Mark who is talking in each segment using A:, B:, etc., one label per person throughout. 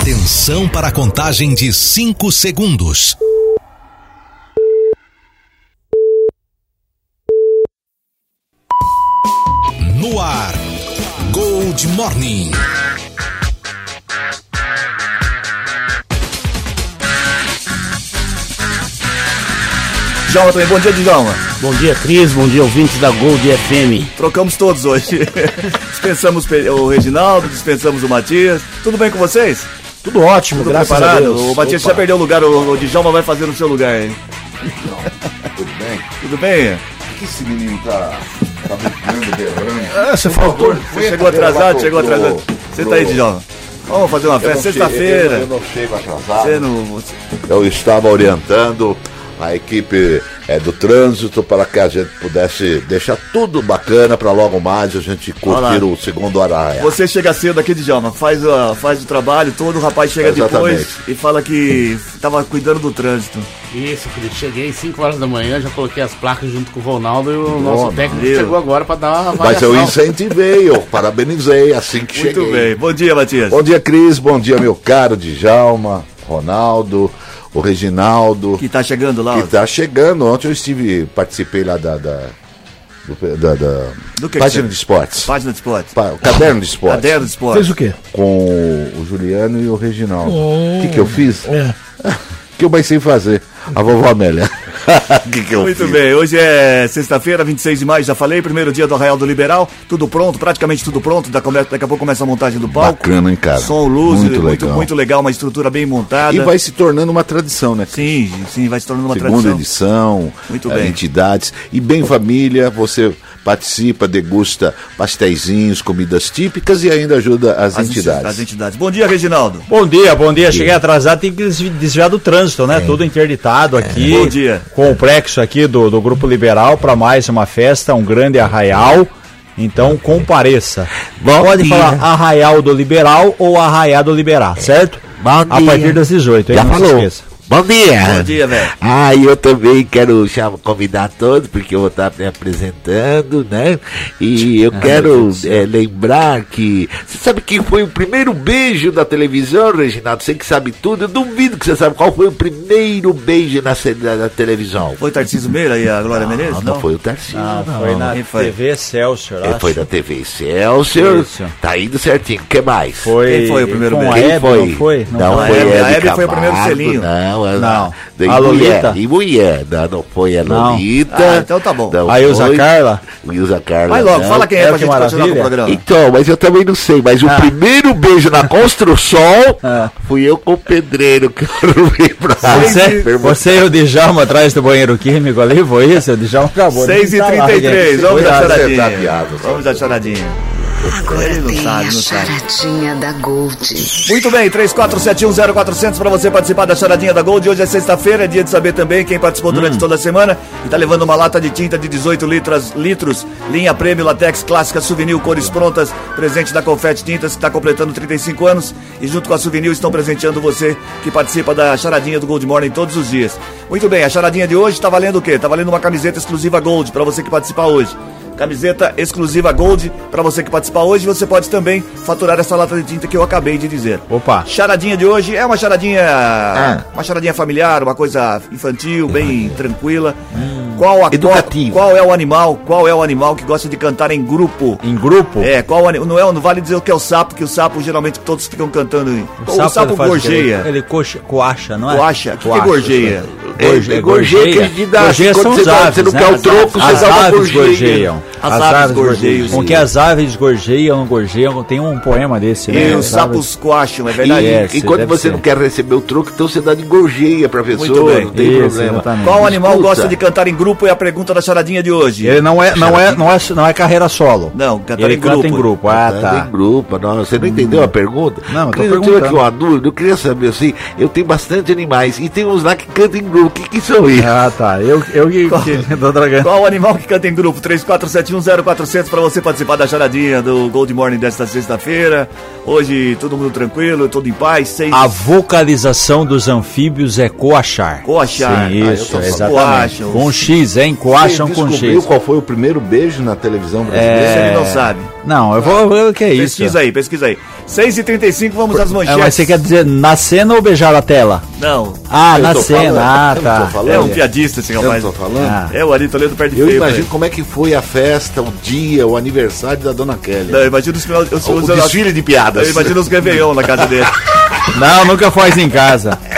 A: Atenção para a contagem de 5 segundos. No ar, Gold Morning.
B: Djalma também, bom dia, Djalma.
C: Bom dia, Cris, bom dia, ouvintes da Gold FM.
B: Trocamos todos hoje. dispensamos o Reginaldo, dispensamos o Matias. Tudo bem com vocês?
C: Tudo ótimo,
B: Tudo
C: graças
B: preparado?
C: a Deus.
B: O Matias
C: Opa.
B: já perdeu o lugar, o, o Djalma vai fazer no seu lugar, hein?
D: Tudo bem?
B: Tudo bem?
D: Que esse menino tá, tá brincando, berrando?
C: Ah, você faltou.
B: Você chegou atrasado, chegou atrasado. Senta aí, Djalma. Vamos fazer uma
D: Eu
B: festa
D: chego- Eu,
B: sexta-feira.
D: não chego atrasado.
B: Você não.
D: Eu estava orientando a equipe é, do trânsito para que a gente pudesse deixar tudo bacana para logo mais a gente curtir o segundo horário.
B: Você chega cedo aqui, Djalma, faz, a- faz o trabalho todo, o rapaz chega
D: Exatamente.
B: depois e fala que tava cuidando do trânsito.
C: Isso, Felipe, cheguei 5 horas da manhã, já coloquei as placas junto com o Ronaldo e o nosso
D: Bom,
C: técnico
B: valeu.
C: chegou agora pra dar uma
D: Mas eu
C: avaliação.
D: incentivei, eu parabenizei assim que
B: Muito
D: cheguei.
B: bem. Bom dia, Matias.
D: Bom dia, Cris. Bom dia, meu caro Djalma, Ronaldo, o Reginaldo.
B: Que tá chegando lá.
D: que
B: ó.
D: tá chegando. Ontem eu estive, participei lá da. da, do- da, da
B: Do que
D: página
B: que
D: de esportes.
B: Página de esporte.
D: Pa- caderno de esportes.
B: Caderno de esporte.
E: Fez o quê?
D: Com o Juliano e o Reginaldo. O que, que eu fiz?
E: É.
D: O que eu mais sei fazer? A vovó Amélia. Que, que
B: Muito
D: fiz?
B: bem, hoje é sexta-feira, 26 de maio, já falei, primeiro dia do Arraial do Liberal, tudo pronto, praticamente tudo pronto, daqui a pouco começa a montagem do palco.
D: Bacana, hein, cara?
B: Som, luz,
D: Muito
B: muito, muito,
D: legal.
B: legal, uma estrutura bem montada.
D: E vai se tornando uma tradição, né?
B: Sim, sim, vai se tornando uma
D: Segunda
B: tradição.
D: edição,
B: Muito
D: eh,
B: bem.
D: entidades. E bem família, você participa, degusta pastéisinhos, comidas típicas e ainda ajuda as,
B: As
D: entidades.
B: As entidades. Bom dia, Reginaldo.
E: Bom dia, bom dia. Cheguei atrasado, tem que desvi- desviar do trânsito, né? Tudo interditado aqui.
B: Bom dia.
E: Complexo aqui do, do Grupo Liberal para mais uma festa, um grande arraial. Então compareça.
F: Bom
E: Pode
F: dia.
E: falar arraial do Liberal ou arraial do Liberar, certo?
F: Bom
E: A
F: dia.
E: partir das 18, hein?
F: Já
E: Não se
F: falou.
E: esqueça.
F: Bom dia.
B: Bom dia, velho.
F: Ah, e eu também quero chamar, convidar todos, porque eu vou estar me apresentando, né? E eu quero eh, lembrar que. Você sabe quem foi o primeiro beijo da televisão, Reginaldo? Você que sabe tudo. Eu duvido que você sabe qual foi o primeiro beijo na, da, da televisão.
B: Foi Tarcísio Meira e a Glória Menezes?
F: Não, não foi o Tarcísio.
E: Não,
F: não.
E: foi na
B: foi?
E: TV Excelsior,
F: É,
E: acho.
F: foi da TV Excelsior.
E: Isso.
F: Tá indo certinho. O que mais?
E: Foi,
B: Quem foi o primeiro
E: com
B: beijo?
E: a
F: Quem foi?
E: não foi?
F: Não,
B: a
F: foi
B: Hebe- a
F: Hebe
B: foi o primeiro selinho.
F: Não, a-
E: Não.
F: E
E: A
F: mulher,
E: Lolita?
F: E mulher, não, não foi a
E: Não.
F: Lolita.
B: Ah, então tá bom.
F: Não
E: A Ilza
F: foi.
E: Carla?
F: Ilza Carla.
B: Vai logo,
F: não.
B: fala quem é
E: É,
B: pra
E: que
B: gente continuar com o
E: maravilha.
B: programa.
F: Então, mas eu também não sei, mas o primeiro beijo na construção
E: Ah.
F: fui eu com o pedreiro que eu não vi pra
E: Você, você e o Djalma atrás do banheiro químico ali, foi isso? O Djalma acabou. de
B: 6 e
E: instalar,
B: 33
E: gente.
B: vamos dar choradinha.
D: tá
B: vamos dar choradinha.
G: Agora
B: Ele não
G: tem
B: sabe,
G: a
B: não sabe.
G: charadinha da Gold.
B: Muito bem, 34710400 para você participar da charadinha da Gold. Hoje é sexta-feira, é dia de saber também quem participou durante
E: Hum.
B: toda a semana e tá levando uma lata de tinta de 18 litros, litros linha prêmio latex clássica souvenir cores prontas, presente da Confete Tintas que está completando 35 anos e junto com a souvenir estão presenteando você que participa da charadinha do Gold Morning todos os dias. Muito bem, a charadinha de hoje tá valendo o quê? Tá valendo uma camiseta exclusiva Gold para você que participar hoje. Camiseta exclusiva Gold para você que participar hoje. Você pode também faturar essa lata de tinta que eu acabei de dizer.
E: Opa.
B: Charadinha de hoje é uma charadinha. Uma charadinha familiar, uma coisa infantil, bem tranquila. Qual, a,
F: Educativo.
B: qual, qual é o animal? Qual é o animal que gosta de cantar em grupo?
E: Em grupo?
B: É, qual não é, não vale dizer o que é o sapo, que o sapo geralmente todos ficam cantando. O sapo,
E: ele o quê?
B: gorjeia.
E: Ele, ele coxa, coacha, não é?
B: Coacha. O que, que é
E: Coacha.
B: gorjeia?
E: Gorje-
F: É, gorjeia que gente dá,
E: Gorjeia são
F: você
E: os
F: dá-
E: aves,
F: você não
E: né?
F: quer o
E: As
F: troco,
E: aves-
F: você dá uma
E: As aves
F: gorjeia.
E: gorjeiam.
B: As aves gorjeiam,
E: Com que as aves gorjeiam, gorjeiam, tem um poema desse, né?
B: E os
E: As
B: sapos coacham, é verdade?
E: É,
F: e quando
E: deve
F: você não quer receber o troco, então você dá de gorjeia pra pessoa, não tem problema.
B: Qual animal gosta de cantar em grupo é a pergunta da charadinha de hoje.
E: Ele não é, não é, não é, não é carreira solo.
B: Não, cantar
E: Ele
B: em
E: canta
B: grupo.
E: em grupo. Ah,
F: Tá
E: tá.
F: em grupo, não, você não entendeu a pergunta?
E: Não, eu tô
F: eu tive
E: perguntando.
F: aqui uma dúvida, eu queria saber assim, eu tenho bastante animais e tem uns lá que cantam em grupo. o que, que sou isso?
E: Ah, tá. Eu, eu que,
B: Qual-
E: que tô dragando.
B: Qual o animal que canta em grupo? 34710400 para você participar da charadinha do Gold Morning desta sexta-feira. Hoje todo mundo tranquilo, todo em paz. Seis...
E: A vocalização dos anfíbios é coachar.
B: Coachar.
E: Sim,
B: Ah, eu
E: isso,
B: só
E: exatamente.
B: coacham.
E: Com X, hein? Coacham
D: Você
E: com X.
D: qual foi o primeiro beijo na televisão brasileira?
B: Esse ele não sabe.
E: Não, eu vou ver o que é isso.
B: Pesquisa aí, pesquisa aí. 6h35, vamos às
E: É,
B: manchetes.
E: mas você quer dizer na cena ou beijar a tela?
B: Não,
E: Ah,
D: Eu
E: na cena.
D: falando,
E: Ah,
D: eu
E: tá.
B: é um piadista esse
D: Eu
B: rapaz.
D: não tô falando?
E: Ah.
B: É, o Ari Toledo perde
D: Eu
B: feio.
D: imagino
B: velho.
D: como é que foi a festa, o dia, o aniversário da Dona Kelly.
B: Não, eu imagino os final. Eu,
D: o desfile de piadas.
B: eu imagino os Réveillon na casa dele.
E: Não, nunca faz em casa.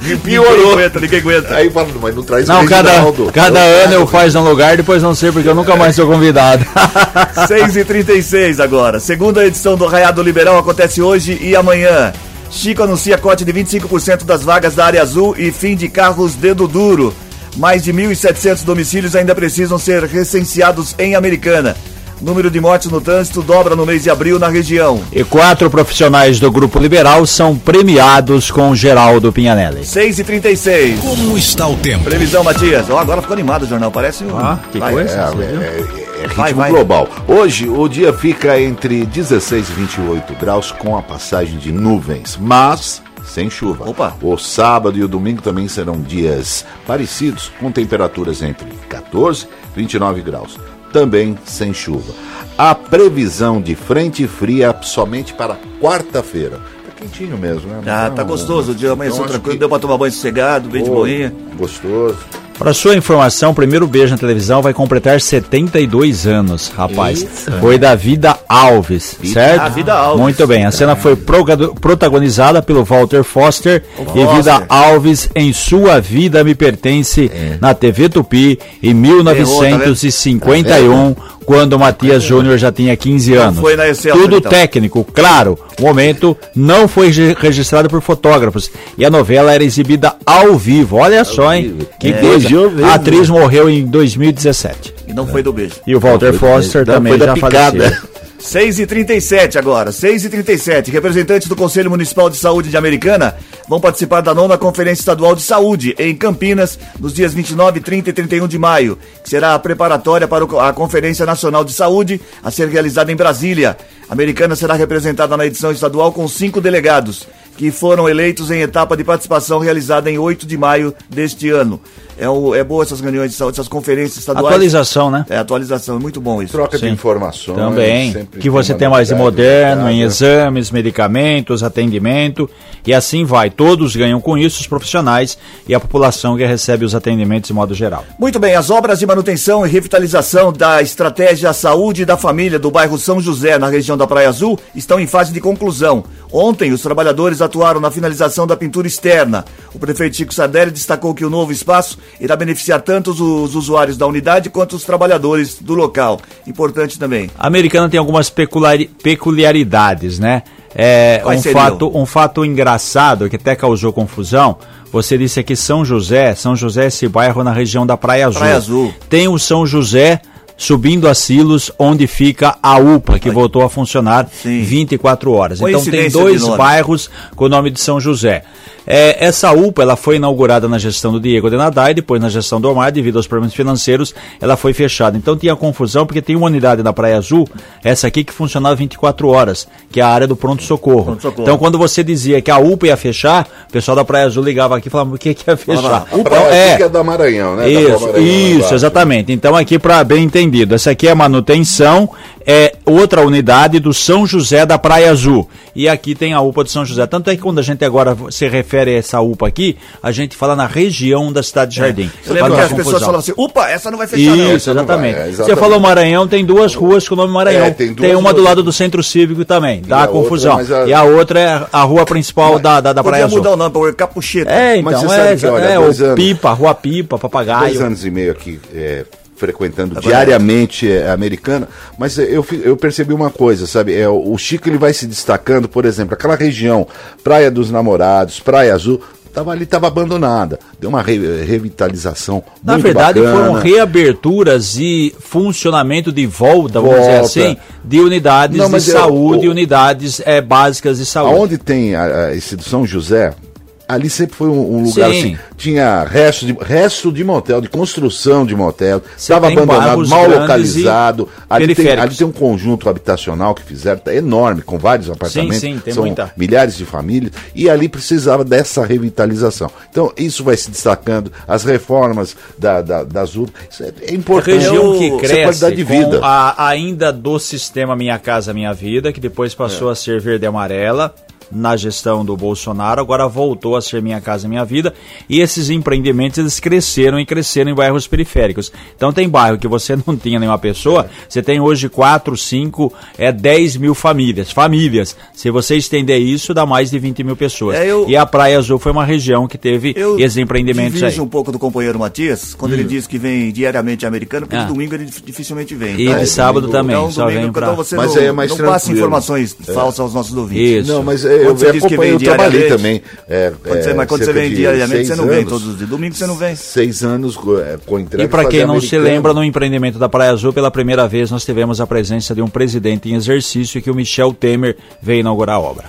B: Ninguém
D: Piorou.
B: aguenta, ninguém aguenta.
D: Aí fala, mas não traz
E: Não, cada,
D: Reginaldo.
E: cada ano eu faço num lugar, depois não sei porque eu nunca mais sou convidado.
B: 6h36 agora. Segunda edição do Raiado Liberal acontece hoje e amanhã. Chico anuncia corte de 25% das vagas da área azul e fim de carros dedo duro. Mais de 1.700 domicílios ainda precisam ser recenseados em Americana. Número de mortes no trânsito dobra no mês de abril na região.
E: E quatro profissionais do Grupo Liberal são premiados com Geraldo Pinhanelli.
B: 6h36.
A: Como está o tempo?
B: Previsão, Matias. Ó, agora ficou animado o jornal. Parece um.
E: Ah, que
B: Vai.
E: coisa.
D: É, é, é, é ritmo
B: Vai, vai.
D: global. Hoje o dia fica entre 16 e 28 graus com a passagem de nuvens, mas sem chuva.
B: Opa.
D: O sábado e o domingo também serão dias parecidos, com temperaturas entre 14 e 29 graus. Também sem chuva. A previsão de frente fria somente para quarta-feira. Tá quentinho mesmo, né?
B: Ah, tá
D: Então,
B: gostoso. O dia amanheceu
D: acho
B: tranquilo.
D: que-
B: Deu pra tomar banho sossegado, bem de
D: Pô,
B: boinha.
D: Gostoso.
E: Para sua informação, o primeiro beijo na televisão vai completar 72 anos, rapaz. Foi da Vida Alves, certo?
B: Ah, Vida Alves.
E: Muito bem. A cena foi protagonizada pelo Walter Foster e
B: Foster.
E: Vida Alves em Sua Vida Me Pertence na TV Tupi em 1951, quando Matias Júnior já tinha 15 anos.
B: foi na
E: Tudo
B: então.
E: técnico, claro. O momento não foi re- registrado por fotógrafos e a novela era exibida ao vivo. Olha só, hein?
D: vivo.
E: Que
D: É.
E: coisa.
D: Mesmo.
E: A atriz morreu em 2017.
B: E não foi do beijo.
E: E o Walter Foster
D: não,
E: também
D: foi da
E: já
D: picada.
E: faleceu.
B: 6 e 37 agora, 6 e 37 Representantes do Conselho Municipal de Saúde de Americana vão participar da nona Conferência Estadual de Saúde em Campinas, nos dias 29, 30 e 31 de maio, que será a preparatória para a Conferência Nacional de Saúde a ser realizada em Brasília. A Americana será representada na edição estadual com cinco delegados, que foram eleitos em etapa de participação realizada em 8 de maio deste ano. É, o, é boa essas reuniões de saúde, essas conferências estaduais.
E: Atualização, né?
B: É, atualização, é muito bom isso.
D: Troca de
E: Sim.
D: informações.
E: Também. Que você tem mais de moderno em
D: novidade.
E: exames, medicamentos, atendimento. E assim vai. Todos ganham com isso, os profissionais e a população que recebe os atendimentos de modo geral.
B: Muito bem, as obras de manutenção e revitalização da estratégia Saúde da Família do bairro São José, na região da Praia Azul, estão em fase de conclusão. Ontem, os trabalhadores atuaram na finalização da pintura externa. O prefeito Chico Sardelli destacou que o novo espaço irá beneficiar tanto os, os usuários da unidade quanto os trabalhadores do local. Importante também.
E: A americana tem algumas peculiaridades, né? É,
B: Quais
E: um,
B: seriam?
E: fato, um fato engraçado que até causou confusão. Você disse aqui São José. São José é esse bairro na região da Praia Azul.
B: Praia Azul.
E: Tem o São José subindo a Silos, onde fica a UPA, que voltou a funcionar
B: Sim.
E: 24 horas. Então tem dois bairros com o nome de São José. É, essa UPA ela foi inaugurada na gestão do Diego Denadai, depois na gestão do Omar, devido aos problemas financeiros, ela foi fechada. Então tinha confusão, porque tem uma unidade na Praia Azul, essa aqui que funcionava 24 horas, que é a área do pronto-socorro.
B: Pronto-socorro.
E: então quando você dizia que a UPA ia fechar, o pessoal da Praia Azul ligava aqui e falava, o que, que ia fechar?
B: lá,
D: A praia aqui é da Maranhão, né?
E: Isso,
D: Maranhão,
E: isso, exatamente. Então aqui para bem essa aqui é a manutenção, é outra unidade do São José da Praia Azul. E aqui tem a UPA de São José. Tanto é que quando a gente agora se refere a essa UPA aqui, a gente fala na região da cidade de Jardim.
B: Eu lembro
E: Para
B: que as pessoas
E: confusão.
B: falavam assim, upa, essa não vai fechar não.
E: Isso,
D: não
E: exatamente.
D: vai, é,
E: Você
D: exatamente.
E: falou Maranhão, tem duas ruas com o nome Maranhão.
D: É, tem
E: tem, uma do lado do centro cívico também, dá
D: a outra,
E: confusão.
D: mas a-
E: E a outra é a rua principal da, da, da Praia
B: Podia
E: Azul.
B: mudar o nome para Capucheta.
E: É,
D: Mas
E: então,
D: você
E: é,
D: sabe que, olha,
E: é
D: dois
E: o
D: anos-
E: Pipa, Rua Pipa,
D: Dois
E: Papagaio.
D: anos e meio aqui é, frequentando diariamente é, a americana, mas é, eu, eu percebi uma coisa, sabe? É, o Chico ele vai se destacando, por exemplo, aquela região, Praia dos Namorados, Praia Azul, tava ali, estava abandonada. Deu uma re- revitalização
E: Na
D: muito
E: verdade,
D: bacana.
E: foram reaberturas e funcionamento de volta, vamos dizer
D: Volta.
E: assim, de unidades
D: Não,
E: de
D: é,
E: saúde,
D: o-
E: unidades é, básicas de saúde.
D: Aonde tem a, a, esse do São José, ali sempre foi um, um lugar
E: Sim.
D: assim, tinha resto de, resto de motel, de construção de motel, estava abandonado, mal localizado. Ali tem, ali tem um conjunto habitacional que fizeram, tá enorme, com vários apartamentos,
E: sim, tem
D: são
E: muita.
D: milhares de famílias, e ali precisava dessa revitalização. Então, isso vai se destacando, as reformas da, da, das UPA, isso é, é
E: A
D: importante.
E: região que
D: Isso é
E: cresce
D: qualidade de vida.
E: a- ainda do sistema Minha Casa Minha Vida, que depois
D: É.
E: passou a ser verde e amarela na gestão do Bolsonaro, agora voltou a ser Minha Casa Minha Vida, e esses empreendimentos eles cresceram e cresceram em bairros periféricos. Então tem bairro que você não tinha nenhuma pessoa,
D: É.
E: você tem hoje 4, 5, é 10 mil famílias. Famílias. Se você estender isso, dá mais de 20 mil pessoas.
B: É, eu-
E: E a Praia Azul foi uma região que teve
B: Eu
E: esses empreendimentos aí.
B: um pouco do companheiro Matias, quando ele diz que vem diariamente americano, porque
E: Ah.
B: de domingo ele dif- dificilmente vem.
E: E
B: tá?
E: de sábado
D: domingo-
E: também,
B: Então,
E: só
B: domingo,
E: vem pra...
B: então você
D: Mas
B: não,
D: aí é mais
B: não passa informações falsas aos nossos ouvintes.
E: Isso.
D: Não, mas é, eu
B: Quando você diz que
D: acompanho,
B: vem
D: eu trabalhei também. É,
B: Quando você-
D: é,
B: mas quando você vem diariamente,
D: seis
B: você não vem
D: anos,
B: todos os dias. Domingo você não vem.
D: Seis anos é, com entrega.
E: E para quem não se
D: americano.
E: lembra, no empreendimento da Praia Azul, pela primeira vez nós tivemos a presença de um presidente em exercício que o Michel Temer veio inaugurar a obra.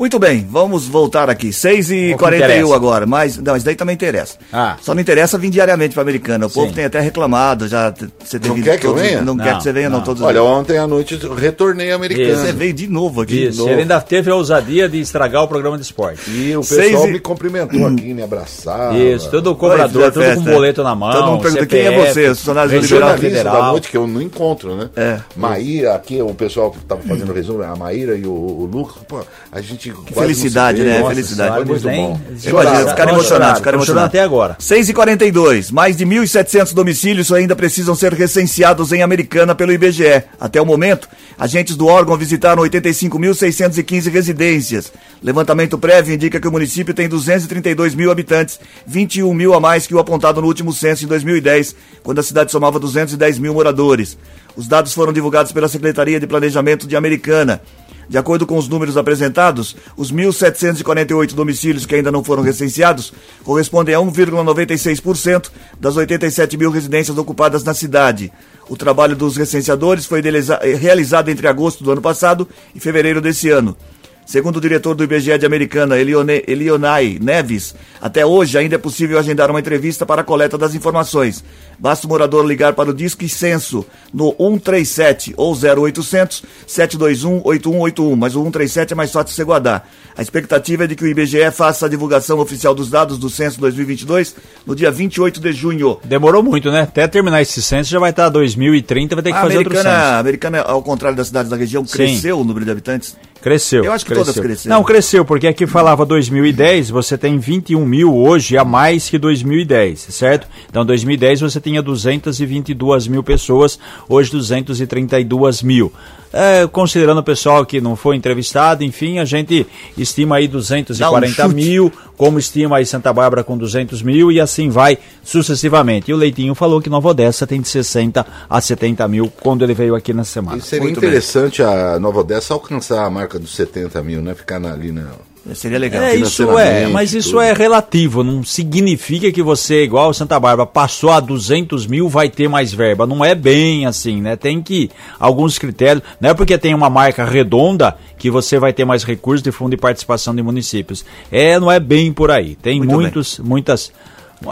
B: Muito bem, vamos voltar aqui. 6 e
E: O que
B: 41
E: interessa.
B: agora, mas não, isso daí também interessa.
E: Ah.
B: Só não interessa vir diariamente para Americana. O povo
E: Sim.
B: tem até reclamado, já você tem
D: Não
B: vindo
D: quer que eu
B: todos-
D: venha?
B: Não, quer
E: Não,
B: que você venha não,
E: não.
B: todos os
D: Olha,
B: dias.
D: ontem à noite eu retornei americano.
B: Você veio de novo aqui.
E: Isso,
D: novo.
E: ele ainda teve a ousadia de estragar o programa de esporte.
D: E o pessoal
B: e-
D: me cumprimentou aqui, me abraçava.
E: Isso, todo cobrador,
B: Festa.
E: com boleto na mão.
B: Todo mundo pergunta quem é
E: CPF,
B: você,
E: Regional
B: Liberal
D: Jornalista da
E: Federal.
D: noite que eu não encontro, né?
B: É.
D: Maíra, aqui o pessoal que tava fazendo o resumo, a Maíra e o, o Lucas, pô, a gente. Não
B: felicidade, né?
D: Nossa,
B: Felicidade.
D: Foi muito
E: nem-
D: bom.
B: Imagina, ficaram emocionados, ficaram emocionados.
E: até agora.
B: 6 e 42 mais de 1.700 domicílios ainda precisam ser recenseados em Americana pelo IBGE. Até o momento, agentes do órgão visitaram 85.615 residências. Levantamento prévio indica que o município tem 232 mil habitantes, 21 mil a mais que o apontado no último censo em 2010, quando a cidade somava 210 mil moradores. Os dados foram divulgados pela Secretaria de Planejamento de Americana. De acordo com os números apresentados, os 1.748 domicílios que ainda não foram recenseados correspondem a 1,96% das 87 mil residências ocupadas na cidade. O trabalho dos recenseadores foi realizado entre agosto do ano passado e fevereiro desse ano. Segundo o diretor do IBGE de Americana, Elione- Elionai Neves, até hoje ainda é possível agendar uma entrevista para a coleta das informações. Basta o morador ligar para o Disque Censo no 137 ou 0800 721 8181, mas o 137 é mais fácil de você guardar. A expectativa é de que o IBGE faça a divulgação oficial dos dados do Censo 2022 no dia 28 de junho.
E: Demorou muito, né? Até terminar esse censo já vai estar 2030, vai ter que
B: A
E: fazer outro censo.
B: a americana, ao contrário das cidades da região, cresceu o número de habitantes.
E: Cresceu.
B: Eu acho que
E: cresceu.
B: todas cresceram.
E: Não, cresceu, porque aqui falava 2010, você tem 21 mil hoje a mais que 2010, certo? Então, 2010 você tinha 222 mil pessoas, hoje 232 mil. É, considerando o pessoal que não foi entrevistado, enfim, a gente estima aí 240
B: Dá um
E: mil, como estima aí Santa Bárbara com 200 mil e assim vai sucessivamente. E o Leitinho falou que Nova Odessa tem de 60 a 70 mil quando ele veio aqui na semana.
D: E seria
B: Muito bem.
D: interessante a Nova Odessa alcançar a marca dos 70 mil, né? Ficar na- ali na.
B: Seria legal.
E: É, isso é, mas isso
D: tudo.
E: é relativo, não significa que você, igual Santa Bárbara, passou a 200 mil, vai ter mais verba. Não é bem assim, né? Tem que, alguns critérios, não é porque tem uma marca redonda que você vai ter mais recursos de fundo de participação de municípios. É, não é bem por aí. Tem
B: Muito
E: muitos, muitas,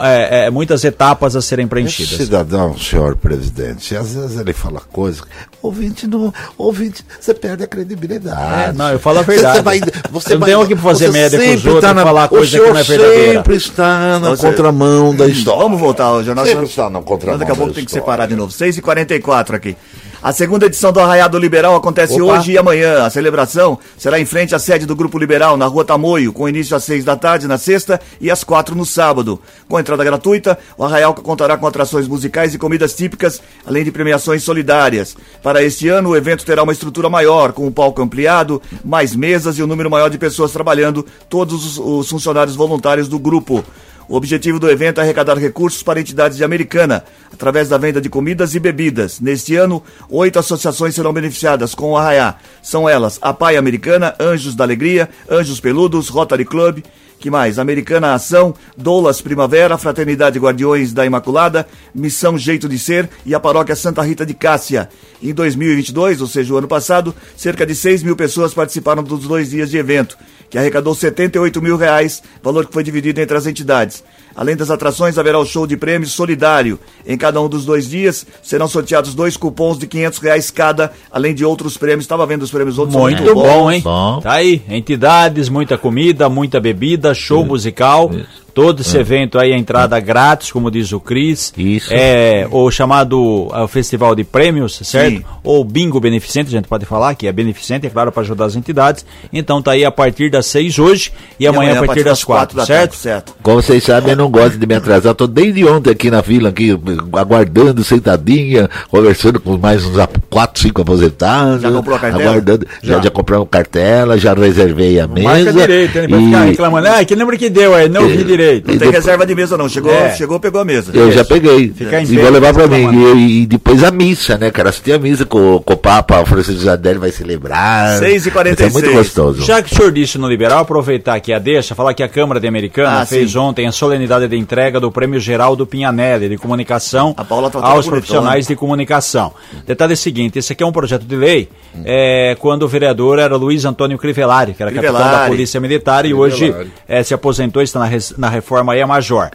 E: é, é, muitas etapas a serem preenchidas.
D: Cidadão, senhor presidente, às vezes ele fala coisas. Ouvinte, não, ouvinte, você perde a credibilidade.
E: É, não, eu falo a verdade.
D: Você vai, você
E: Eu não
D: vai,
E: tenho aqui pra fazer média com os outros
D: tá na,
E: falar
D: o
E: coisa que não é verdadeira.
D: sempre está na
B: Você-
D: contramão da história.
B: Vamos voltar ao jornal.
D: Sempre está na contramão
B: Daqui a pouco tem que separar de novo. 6h44 aqui. A segunda edição do Arraiado Liberal acontece
E: Opa.
B: hoje e amanhã. A celebração será em frente à sede do Grupo Liberal, na rua Tamoio, com início às 6 da tarde na sexta e às 4 no sábado. Com entrada gratuita, o Arraial contará com atrações musicais e comidas típicas, além de premiações solidárias. Para este ano, o evento terá uma estrutura maior, com um palco ampliado, mais mesas e um número maior de pessoas trabalhando, todos os- os funcionários voluntários do grupo. O objetivo do evento é arrecadar recursos para entidades de Americana, através da venda de comidas e bebidas. Neste ano, oito associações serão beneficiadas com o Arraiá. São elas a Pai Americana, Anjos da Alegria, Anjos Peludos, Rotary Club, que mais? Americana Ação, Doulas Primavera, Fraternidade Guardiões da Imaculada, Missão Jeito de Ser e a Paróquia Santa Rita de Cássia. Em 2022, ou seja, o ano passado, cerca de 6 mil pessoas participaram dos dois dias de evento. Que arrecadou 78 mil reais, valor que foi dividido entre as entidades. Além das atrações, haverá o show de prêmios solidário. Em cada um dos dois dias serão sorteados dois cupons de 500 reais cada, além de outros prêmios. Estava vendo os prêmios outros. são
E: Muito bom, hein?
F: Bom.
E: Tá aí, entidades, muita comida, muita bebida, show musical. Todo esse evento aí, a entrada grátis, como diz o Cris.
F: Isso.
E: É o chamado é, o Festival de Prêmios, certo?
B: Sim.
E: Ou Bingo Beneficente, a gente pode falar, que é beneficente, é claro, para ajudar as entidades. Então tá aí a partir das seis hoje e, amanhã, a partir das quatro,
B: da
E: certo?
B: tarde, certo.
F: Como vocês sabem, eu não gosto de me atrasar. Tô desde ontem aqui na fila, aqui, aguardando, sentadinha, conversando com mais uns a- quatro, cinco aposentados.
B: Já comprou a cartela?
F: Aguardando. Já,
E: Já.
F: já compramos cartela, já reservei a mesa.
E: Marca direito, ele vai
F: e
E: ficar reclamando. Ah, que lembra que deu aí? Não vi direito.
B: Não
F: E
B: tem
F: depois-
B: reserva de mesa, não. Chegou,
E: É.
B: chegou pegou a mesa.
F: Eu já peguei.
E: Ficar em
F: e vou levar pra
E: fica
F: mim. E, e depois a missa, né, cara? Assistir a missa com, com o Papa, o Francisco Zadelli vai celebrar.
B: 6h46.
F: Isso É muito gostoso.
E: Já que o senhor disse no liberal, aproveitar aqui a deixa, falar que a Câmara de Americana
B: Ah,
E: fez
B: sim.
E: ontem a solenidade de entrega do Prêmio Geral do Pinhanelli de Comunicação
B: A Paula tá
E: aos profissionais de comunicação. Detalhe é o seguinte, esse aqui é um projeto de lei
B: Hum.
E: é, quando o vereador era Luiz Antônio Crivellari, que era capitão da
B: Crivellari.
E: Polícia Militar e hoje
D: Crivellari.
E: é, se aposentou, está na, res- na reforma aí, é major.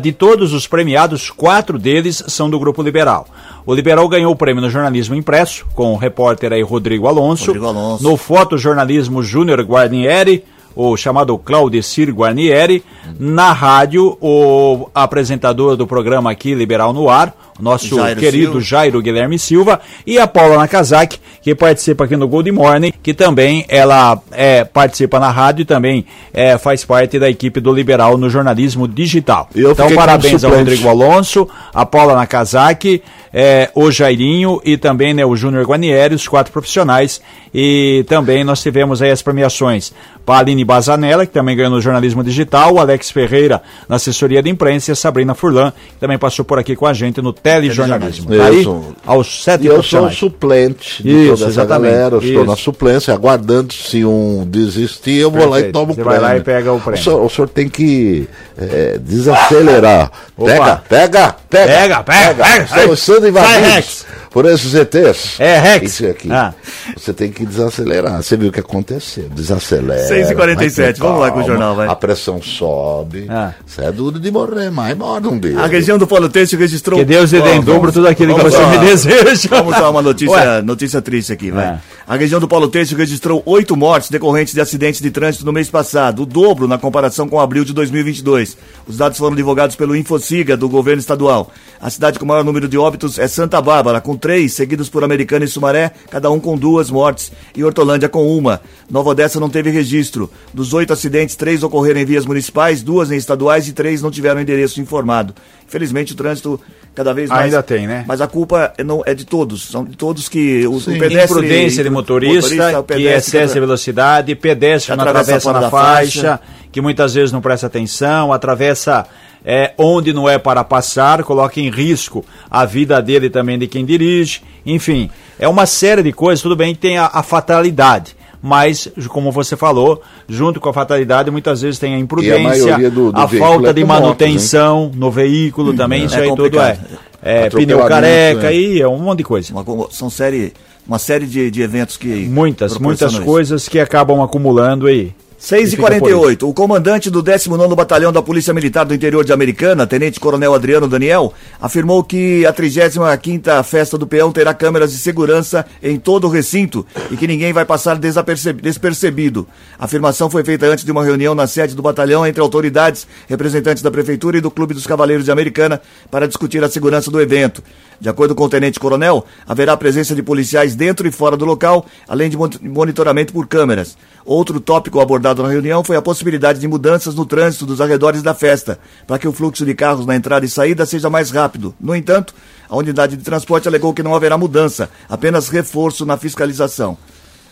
E: De todos os premiados, quatro deles são do Grupo Liberal. O Liberal ganhou o prêmio no jornalismo impresso, com o repórter aí Rodrigo Alonso.
B: Rodrigo Alonso.
E: No fotojornalismo Júnior Guarnieri, o chamado Claudecir Guarnieri. Na rádio, o apresentador do programa aqui, Liberal no Ar, nosso
B: Jairo
E: querido
B: Silva.
E: Jairo Guilherme Silva. E a Paula Nakazaki, que participa aqui no Gold Morning, que também ela é, participa na rádio e também é, faz parte da equipe do Liberal no jornalismo digital.
D: Eu
E: então, parabéns ao. Rodrigo Alonso, a Paula Nakazaki, é, o Jairinho e também né, o Júnior Guarnieri, os quatro profissionais. E também nós tivemos aí as premiações para Aline Bazanella, que também ganhou no jornalismo digital, o Alex Ferreira na assessoria de imprensa e a Sabrina Furlan, que também passou por aqui com a gente no telejornalismo. Tá aí, aos sete
D: E eu sou o suplente de
E: Isso,
D: toda essa
E: exatamente.
D: galera. Eu estou na suplência, aguardando se um desistir, eu vou lá e
E: Perfeito.
D: tomo o
E: Você
D: prêmio.
E: vai lá e pega o prêmio.
D: senhor, o senhor tem que é, desacelerar.
E: Opa.
D: Pega, pega, pega.
E: Pega, pega, pega.
D: Estamos sendo invadidos
E: Rex.
D: por esses ETs.
E: É, Rex.
D: Isso aqui.
E: Ah.
D: Você tem que desacelerar. Você viu o que aconteceu. Desacelera.
B: 6h47,
D: vai com
B: vamos lá com o jornal, vai.
D: A pressão sobe.
E: Ah.
D: Você é duro de morrer, mas morre um dia.
B: A região do Polo Têxtil registrou.
E: Que Deus lhe dê em dobro tudo aquilo que você
B: lá.
E: me deseja.
B: Vamos dar uma notícia,
E: Ué.
B: notícia triste aqui, vai.
E: É.
B: A região do Polo Têxtil registrou oito mortes decorrentes de acidentes de trânsito no mês passado, o dobro na comparação com abril de 2022. Os dados foram divulgados pelo Infociga, do governo estadual. A cidade com maior número de óbitos é Santa Bárbara, com três, seguidos por Americana e Sumaré, cada um com duas mortes, e Hortolândia com uma. Nova Odessa não teve registro. Dos oito acidentes, três ocorreram em vias municipais, duas em estaduais e três não tiveram endereço informado. Infelizmente, o trânsito cada vez mais.
E: Ainda tem, né?
B: Mas a culpa é, não, é de todos. São de todos que o, o pedestre.
E: Imprudência de
B: o
E: motorista,
B: o
E: que de velocidade, pedestre
B: Que
E: não
B: atravessa
E: na faixa,
B: faixa.
E: que muitas vezes não presta atenção, atravessa é, onde não é para passar, coloca em risco a vida dele e também de quem dirige. Enfim, é uma série de coisas. Tudo bem que tem a, a fatalidade. Mas, como você falou, junto com a fatalidade, muitas vezes tem a imprudência,
D: maioria do- do
E: a falta
D: é
E: de manutenção no veículo também, isso
B: É
E: aí tudo é. É, pneu careca
D: né?
E: aí, é um monte de coisa.
B: Uma, são série, uma série de, de eventos que.
E: Muitas, muitas
B: proporcionam isso.
E: coisas que acabam acumulando aí.
B: 6 e 48 o comandante do 19º Batalhão da Polícia Militar do Interior de Americana, Tenente Coronel Adriano Daniel, afirmou que a 35ª Festa do Peão terá câmeras de segurança em todo o recinto e que ninguém vai passar despercebido. A afirmação foi feita antes de uma reunião na sede do batalhão entre autoridades, representantes da Prefeitura e do Clube dos Cavaleiros de Americana para discutir a segurança do evento. De acordo com o Tenente Coronel, haverá presença de policiais dentro e fora do local, além de mon- monitoramento por câmeras. Outro tópico abordado na reunião foi a possibilidade de mudanças no trânsito dos arredores da festa, para que o fluxo de carros na entrada e saída seja mais rápido. No entanto, a unidade de transporte alegou que não haverá mudança, apenas reforço na fiscalização.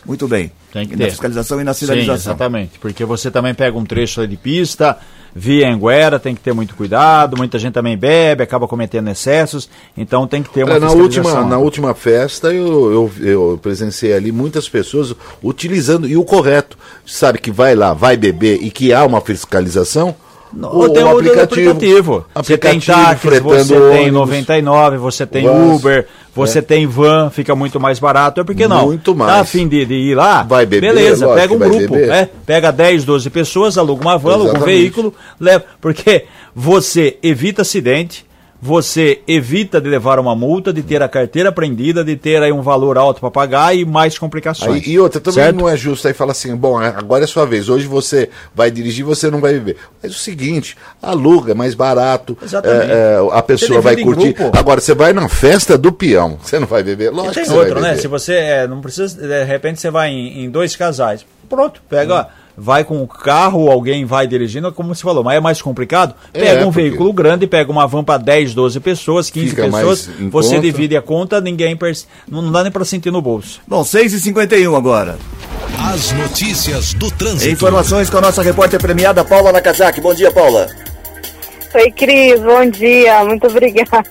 B: Muito bem.
E: Tem que
B: na
E: ter.
B: fiscalização e na
E: Sim,
B: sinalização.
E: exatamente. Porque você também pega um trecho de pista, via Anguera, tem que ter muito cuidado. Muita gente também bebe, acaba cometendo excessos. Então tem que ter uma
D: É, na,
E: fiscalização.
D: última, na última festa eu, eu, eu presenciei ali muitas pessoas utilizando, e o correto, sabe que vai lá, vai beber e que há uma fiscalização.
E: Ou tem o aplicativo. Você tem
D: aplicativo fretando
E: você tem
D: ônibus.
E: 99, você tem
D: Vans.
E: Uber, Você tem van, fica muito mais barato. É porque não?
D: Muito mais.
E: Tá a fim de, de ir lá?
D: Vai beber,
E: Beleza, pega um grupo.
D: beber.
E: É, pega 10, 12 pessoas, aluga uma van, aluga um
D: Exatamente.
E: veículo, leva. Porque você evita acidente. Você evita de levar uma multa, de ter a carteira apreendida, de ter aí um valor alto para pagar e mais complicações.
D: Aí, e outra, também
E: Certo?
D: não é justo aí falar assim, bom, agora é sua vez, hoje você vai dirigir, você não vai viver. Mas o seguinte, aluga, é mais barato,
E: Exatamente.
D: é, é, a pessoa vai curtir.
E: grupo.
D: Agora, você vai na festa do peão, você não vai beber?
E: E
D: Lógico
E: tem
D: que você
E: outro, né? Se você é, não precisa, de repente você vai em, em dois casais. Pronto, pega, ó, vai com o carro, alguém vai dirigindo, como você falou, mas é mais complicado.
D: É,
E: Pega um
D: porque-
E: veículo grande, pega uma van para 10, 12 pessoas, 15
D: Fica
E: pessoas, você
D: conta.
E: divide a conta, ninguém perce- não, não dá nem para sentir no bolso.
B: Bom, 6h51 agora.
A: As notícias do trânsito.
B: Informações com a nossa repórter premiada Paula Nakazaki. Bom dia, Paula.
H: Oi, Cris, bom dia, muito obrigada.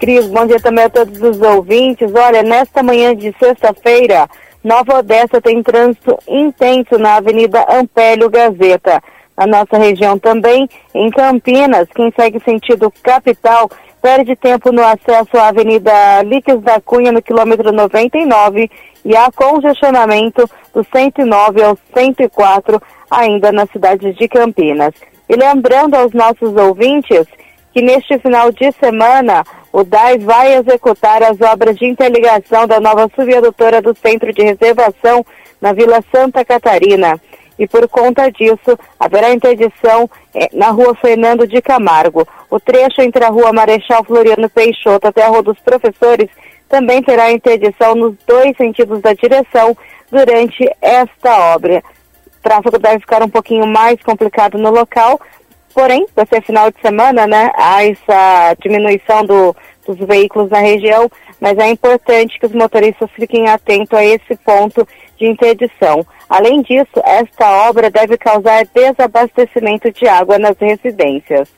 H: Cris, bom dia também a todos os ouvintes. Olha, nesta manhã de sexta-feira, Nova Odessa tem trânsito intenso na Avenida Ampélio Gazeta. Na nossa região também, em Campinas, quem segue sentido capital perde tempo no acesso à Avenida Líquios da Cunha, no quilômetro 99, e há congestionamento do 109 ao 104, ainda na cidade de Campinas. E lembrando aos nossos ouvintes que neste final de semana o DAI vai executar as obras de interligação da nova subadutora do Centro de Reservação na Vila Santa Catarina. E por conta disso, haverá interdição eh, na rua Fernando de Camargo. O trecho entre a rua Marechal Floriano Peixoto até a Rua dos Professores também terá interdição nos dois sentidos da direção durante esta obra. O tráfego deve ficar um pouquinho mais complicado no local, porém, vai ser final de semana, né? Há essa diminuição do, dos veículos na região, mas é importante que os motoristas fiquem atentos a esse ponto de interdição. Além disso, esta obra deve causar desabastecimento de água nas residências.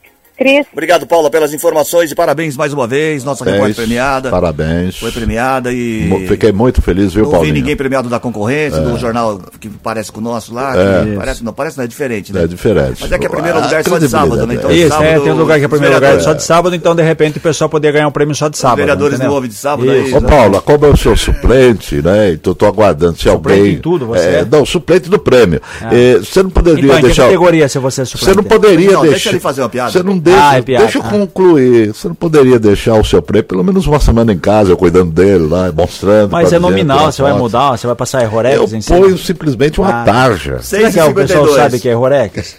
H: Cris?
B: Obrigado, Paula, pelas informações e parabéns mais uma vez. Nossa repórter
D: Parabéns,
B: premiada.
D: Parabéns.
B: Foi premiada e.
D: Fiquei muito feliz, viu,
B: Não vi ninguém premiado da concorrência, do jornal que parece com o nosso lá.
D: É.
B: que parece, não, parece não, é diferente, né?
D: É diferente.
B: Mas é que é primeiro
D: A
B: lugar só de sábado, né? Então,
E: Isso,
B: sábado,
E: é, tem um lugar que é
B: os
E: primeiro lugar
B: vereadores-
E: só de sábado, então de repente o pessoal poderia ganhar um prêmio só de sábado.
B: vereadores
E: entendeu?
B: não ouvem de sábado aí,
E: Isso.
D: Ô Paula, como eu sou suplente, né? Então tô aguardando se
E: Suplente
D: alguém.
E: em tudo, você
D: É,
E: é?
D: não, suplente do prêmio. É, você não poderia
E: Então, em que
D: deixar.
E: categoria se você é suplente?
D: Você não poderia
B: Não, deixa
D: deixar.
B: ele fazer uma piada.
D: Você não deixa.
E: Ah, é piada.
D: Deixa eu concluir. Você não poderia deixar o seu prêmio pelo menos uma semana em casa, eu cuidando dele lá, mostrando.
E: Mas é nominal, você vai mudar, você vai passar
D: Eu
E: Errorex em cima?
D: ponho simplesmente uma
E: Ah.
D: tarja.
E: Será que é, o pessoal
B: 6h52.
E: sabe que é Errorex?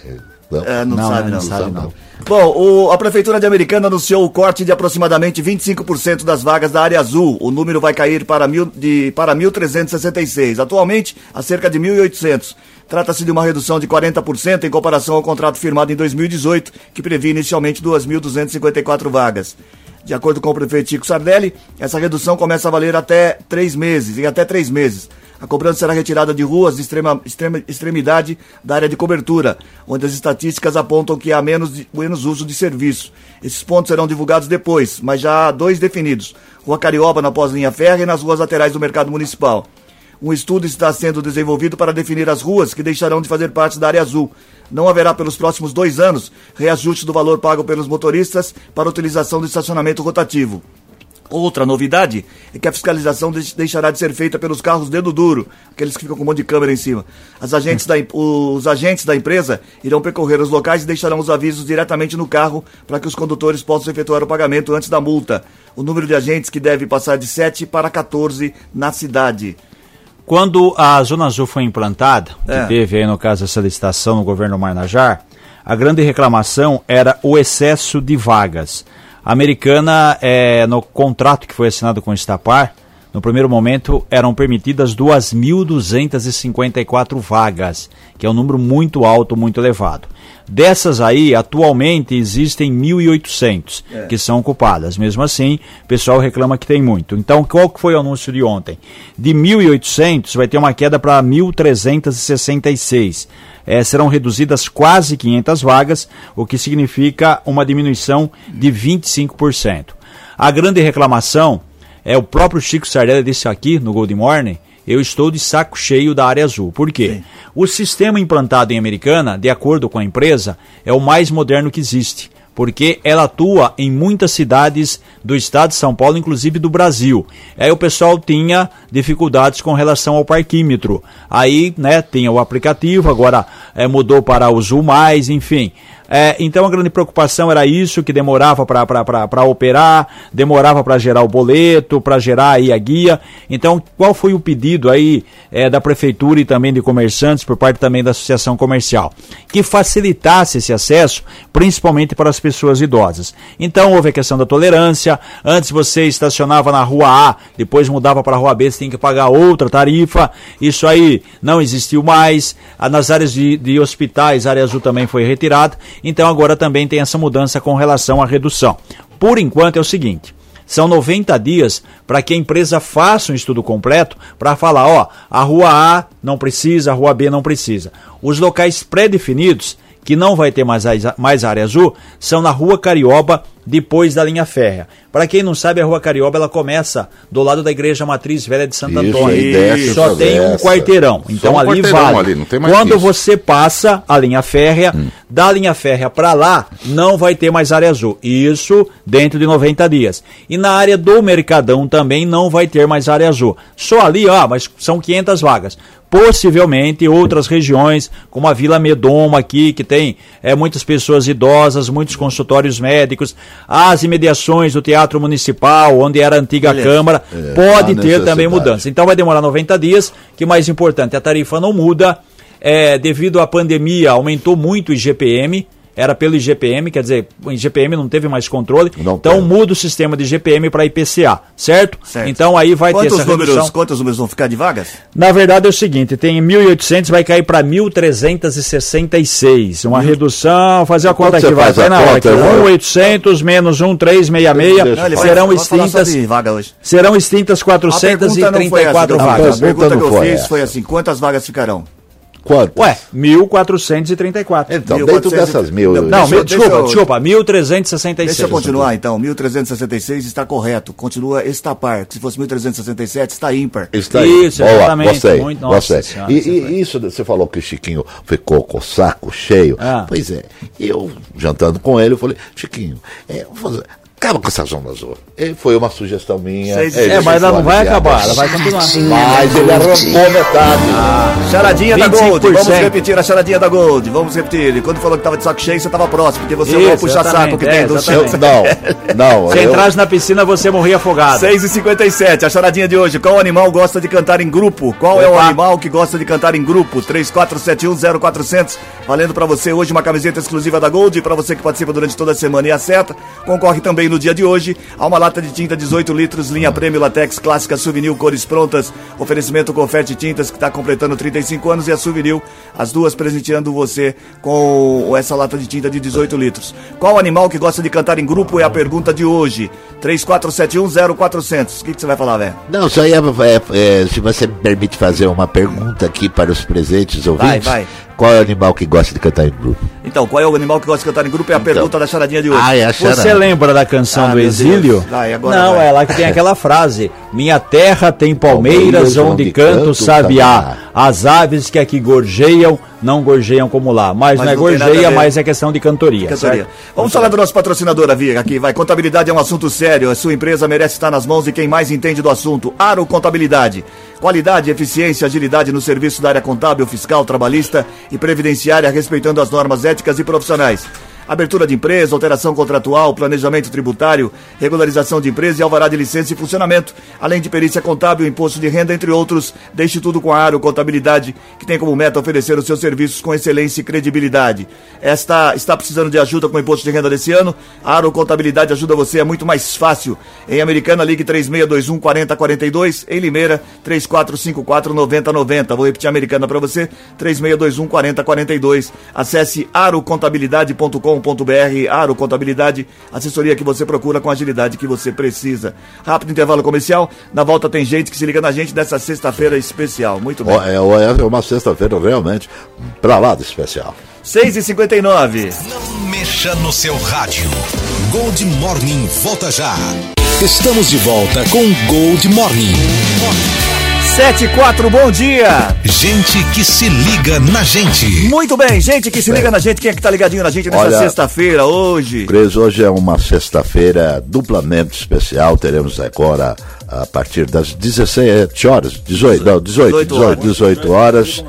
D: Não.
B: É, não,
E: Não,
B: sabe, não.
E: não sabe, não.
B: Bom, o- a Prefeitura de Americana anunciou o corte de aproximadamente 25% das vagas da área azul. O número vai cair para, mil, de, para 1.366. Atualmente, a cerca de 1.800. Trata-se de uma redução de 40% em comparação ao contrato firmado em 2018, que previa inicialmente 2.254 vagas. De acordo com o prefeito Chico Sardelli, essa redução começa a valer até três meses, em até três meses. A cobrança será retirada de ruas de extrema, extrema extremidade da área de cobertura, onde as estatísticas apontam que há menos, menos uso de serviço. Esses pontos serão divulgados depois, mas já há dois definidos: Rua Carioba na pós-linha férrea e nas ruas laterais do mercado municipal. Um estudo está sendo desenvolvido para definir as ruas que deixarão de fazer parte da área azul. Não haverá pelos próximos dois anos reajuste do valor pago pelos motoristas para utilização do estacionamento rotativo. Outra novidade é que a fiscalização deix- deixará de ser feita pelos carros dedo duro, aqueles que ficam com um monte de câmera em cima. Agentes da os agentes da empresa irão percorrer os locais e deixarão os avisos diretamente no carro para que os condutores possam efetuar o pagamento antes da multa. O número de agentes que deve passar de 7 para 14 na cidade.
E: Quando a Zona Azul foi implantada,
B: É.
E: que teve aí no caso essa licitação no governo Marnajar, a grande reclamação era o excesso de vagas. A americana, eh, no contrato que foi assinado com o Estapar, no primeiro momento eram permitidas 2.254 vagas, que é um número muito alto, muito elevado. Dessas aí, atualmente existem 1.800 que são ocupadas. Mesmo assim, o pessoal reclama que tem muito. Então, qual que foi o anúncio de ontem? De 1.800 vai ter uma queda para 1.366. Eh, serão reduzidas quase 500 vagas, o que significa uma diminuição de 25%. A grande reclamação é o próprio Chico Sardelli disse aqui no Gold Morning, eu estou de saco cheio da área azul. Por quê? O sistema implantado em Americana, de acordo com a empresa, é o mais moderno que existe. porque ela atua em muitas cidades do estado de São Paulo, inclusive do Brasil. Aí o pessoal tinha dificuldades com relação ao parquímetro. Aí, né, tinha o aplicativo, agora é, mudou para o Zoom Mais, enfim. É, então a grande preocupação era isso, que demorava para operar, demorava para gerar o boleto, para gerar aí a guia. Então, qual foi o pedido aí é, da prefeitura e também de comerciantes, por parte também da associação comercial? Que facilitasse esse acesso, principalmente para as pessoas idosas. Então houve a questão da tolerância. Antes você estacionava na rua A, depois mudava para a rua B, você tem que pagar outra tarifa. Isso aí não existiu mais. Ah, nas áreas de, de hospitais, a área azul também foi retirada. Então agora também tem essa mudança com relação à redução. Por enquanto é o seguinte. São 90 dias para que a empresa faça um estudo completo para falar, ó, a rua A não precisa, a rua B não precisa. Os locais pré-definidos que não vai ter mais, mais área azul, são na Rua Carioba, depois da linha férrea. Para quem não sabe, a Rua Carioba ela começa do lado da Igreja Matriz Velha de Santo
D: Isso,
E: Antônio.
D: aí desce,
E: Só tem um quarteirão. Então
D: um
E: ali
D: quarteirão
E: vale.
D: ali,
E: Quando
D: isso.
E: você passa a linha férrea,
D: Hum.
E: da linha férrea para lá, não vai ter mais área azul. Isso dentro de 90 dias. E na área do Mercadão também não vai ter mais área azul. Só ali, ó, mas são 500 vagas. Possivelmente outras regiões, como a Vila Medoma aqui, que tem é, muitas pessoas idosas, muitos consultórios médicos, as imediações do Teatro Municipal, onde era a antiga
B: Beleza.
E: Câmara,
D: É,
E: pode ter também mudança. Então vai demorar 90 dias, que mais importante, a tarifa não muda, é, devido à pandemia aumentou muito o IGPM, era pelo IGPM, quer dizer, o IGPM não teve mais controle,
D: Não
E: então
D: tem.
E: muda o sistema de IGPM para IPCA, certo?
B: Certo.
E: Então aí vai ter
B: Quantos
E: essa
B: números,
E: redução.
B: quantos números vão ficar de vagas?
E: Na verdade é o seguinte, tem 1.800, vai cair para 1.366. Uma redução, fazer a conta
D: Quanto
E: aqui, vai, vai
D: a
E: na hora.
D: conta,
E: aqui.
D: irmão?
E: 1.800 menos 1.366
D: Não, ele
B: vai-
E: serão extintas,
B: vaga hoje.
E: serão extintas
B: A pergunta não foi essa,
E: 434
B: Delfim.
E: vagas.
B: A pergunta que eu
D: foi
B: fiz
D: essa.
B: foi assim, quantas vagas ficarão?
D: Quanto?
E: Ué, 1.434.
D: Então,
B: 1400
D: dentro dessas mil.
B: Não,
E: Não,
B: Deixa
E: desculpa,
B: eu-
E: desculpa, 1.366.
B: Deixa eu continuar então, 1366 está correto, continua está par. Se fosse 1367 está ímpar.
D: Está aí.
E: Isso, exatamente.
D: Gostei,
E: Muito-
D: gostei.
E: senhora,
D: E,
E: você
D: e isso, você falou que o Chiquinho ficou com o saco cheio.
E: Ah.
D: Pois é, eu jantando com ele, eu falei, Chiquinho, é, vamos fazer- acaba com essa zona azul. E foi uma sugestão minha. Ele
E: É, mas ela não vai acabar, ela vai continuar.
D: Mas ele arrancou metade.
B: Charadinha da
E: 25%.
B: Gold, vamos repetir a charadinha da Gold, vamos repetir. Ele quando falou que tava de saco cheio, você tava próximo, porque você é o
E: Isso,
B: puxa-saco que
E: exatamente,
B: tem
E: é,
B: do seu.
D: Não, não.
E: Se
D: eu-
E: entrasse na piscina, você morria afogado.
B: 6 e 57 a charadinha de hoje. Qual animal gosta de cantar em grupo? Qual é o animal que gosta de cantar em grupo? 34710400. Valendo pra você hoje uma camiseta exclusiva da Gold. E pra você que participa durante toda a semana e acerta, concorre também no dia de hoje a uma lata de tinta 18 litros, linha Prêmio Latex Clássica Souvenir Cores Prontas. Oferecimento Confete Tintas que está completando 35 anos e a Souvenir, as duas presenteando você com essa lata de tinta de 18 litros. Qual animal que gosta de cantar em grupo é a pergunta de hoje. 34710400. O que, que você vai falar, velho?
F: Não, só ia, é, é, se você me permite fazer uma pergunta aqui para os presentes ouvintes.
B: vai.
F: Qual é o animal que gosta de cantar em grupo?
B: Então, qual é o animal que gosta de cantar em grupo? É a pergunta da charadinha de hoje.
F: Ah, é a
E: Você
F: charada.
E: lembra da canção
B: Ah,
E: do Exílio? Não,
B: vai.
E: é lá que tem aquela frase: Minha terra tem palmeiras
D: Palmeiras
E: onde
D: onde
E: canto
D: canto
E: sabiá. As aves que aqui gorjeiam, não gorjeiam como lá. Mas,
B: Mas
E: não é gorjeia, mas é questão de cantoria.
B: Cantoria. Vamos falar do nosso patrocinador, Avia, aqui, vai. Contabilidade é um assunto sério. A sua empresa merece estar nas mãos de quem mais entende do assunto. Aro Contabilidade. Qualidade, eficiência, agilidade no serviço da área contábil, fiscal, trabalhista e previdenciária, respeitando as normas éticas e profissionais. Abertura de empresa, alteração contratual, planejamento tributário, regularização de empresa e alvará de licença e funcionamento, além de perícia contábil, imposto de renda, entre outros. Deixe tudo com a Aro Contabilidade, que tem como meta oferecer os seus serviços com excelência e credibilidade. Esta está precisando de ajuda com o imposto de renda desse ano? A Aro Contabilidade ajuda você, é muito mais fácil. Em Americana, ligue 3621 4042, em Limeira, 3454 9090. Vou repetir a Americana para você, 3621 4042. Acesse arocontabilidade.com.br, Aro Contabilidade, assessoria que você procura com a agilidade que você precisa. Rápido intervalo comercial, na volta tem gente que se liga na gente nessa sexta-feira especial. Muito bem.
D: É, ó, é uma sexta-feira realmente pra lá de especial.
B: 6 e 59
A: Não mexa no seu rádio. Gold Morning volta já. Estamos de volta com Gold Morning.
B: 74, bom dia!
A: Gente que se liga na gente.
B: Muito bem, gente que se liga na gente, quem é que tá ligadinho na gente nessa
D: Olha-
B: sexta-feira, hoje?
D: Cres, hoje é uma sexta-feira duplamente especial. Teremos agora a partir das 17 horas, 18, não, 18, 18, 18 horas,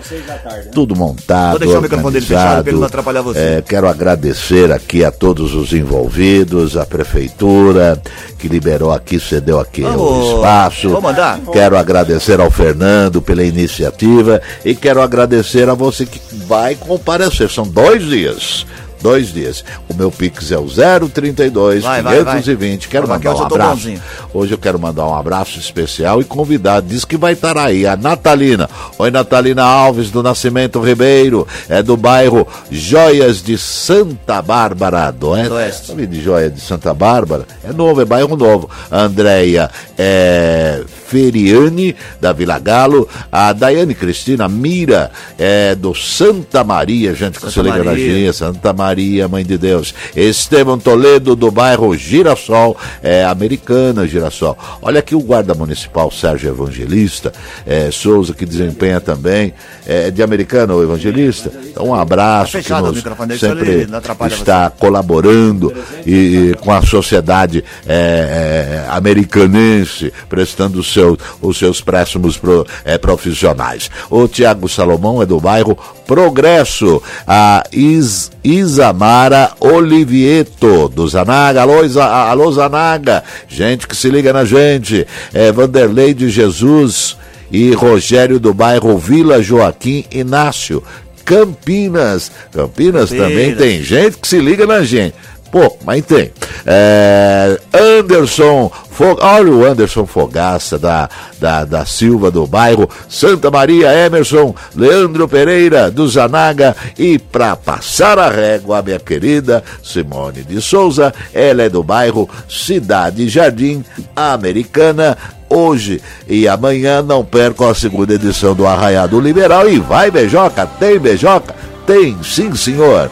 D: tudo montado.
B: Vou deixar o microfone dele fechado pra ele não atrapalhar você.
D: É, quero agradecer aqui a todos os envolvidos, a prefeitura que liberou aqui, cedeu aqui
B: Vamos-
D: o espaço.
B: vamos mandar?
D: Quero agradecer ao Fernando pela iniciativa e quero agradecer a você que vai comparecer. São dois dias. Dois dias. O meu Pix é o 032
B: Vai, vai, vai.
D: 520. Quero mandar um abraço.
B: bonzinho.
D: Hoje eu quero mandar um abraço especial e convidar. Diz que vai estar aí a Natalina. Oi, Natalina Alves do Nascimento Ribeiro. É do bairro Joias de Santa Bárbara do Oeste.
B: Do Oeste.
D: Sabe de Joia de Santa Bárbara? É novo, é bairro novo. Andréia é, Feriani, da Vila Galo. A Daiane Cristina Mira, é do Santa Maria, gente que
B: Santa
D: se liga na gente. Santa Maria, Mãe de Deus. Estevão Toledo, do bairro Girassol, é americana Girassol. Olha aqui o guarda municipal Sérgio Evangelista, é, Souza, que desempenha também, é de americana o Evangelista. Então, um abraço
B: Tá
D: que
B: o
D: nos sempre está colaborando e, e com a sociedade é, é, americanense, prestando os seus, os seus préstimos pro- é, profissionais. O Tiago Salomão é do bairro Progresso, a Is, Isamara Olivieto, do Zanaga, alô, Isa, alô Zanaga, gente que se liga na gente, é, Vanderlei de Jesus e Rogério do bairro Vila Joaquim Inácio, Campinas. Campinas, também
B: Campinas.
D: tem gente que se liga na gente. Pô, mas tem. É, Anderson, olha o Anderson Fogaça da, da, da Silva do bairro Santa Maria, Emerson, Leandro Pereira do Zanaga e para passar a régua, minha querida Simone de Souza, ela é do bairro Cidade Jardim Americana. Hoje e amanhã não percam a segunda edição do Arraiado Liberal e vai beijoca, tem beijoca? Tem, sim senhor.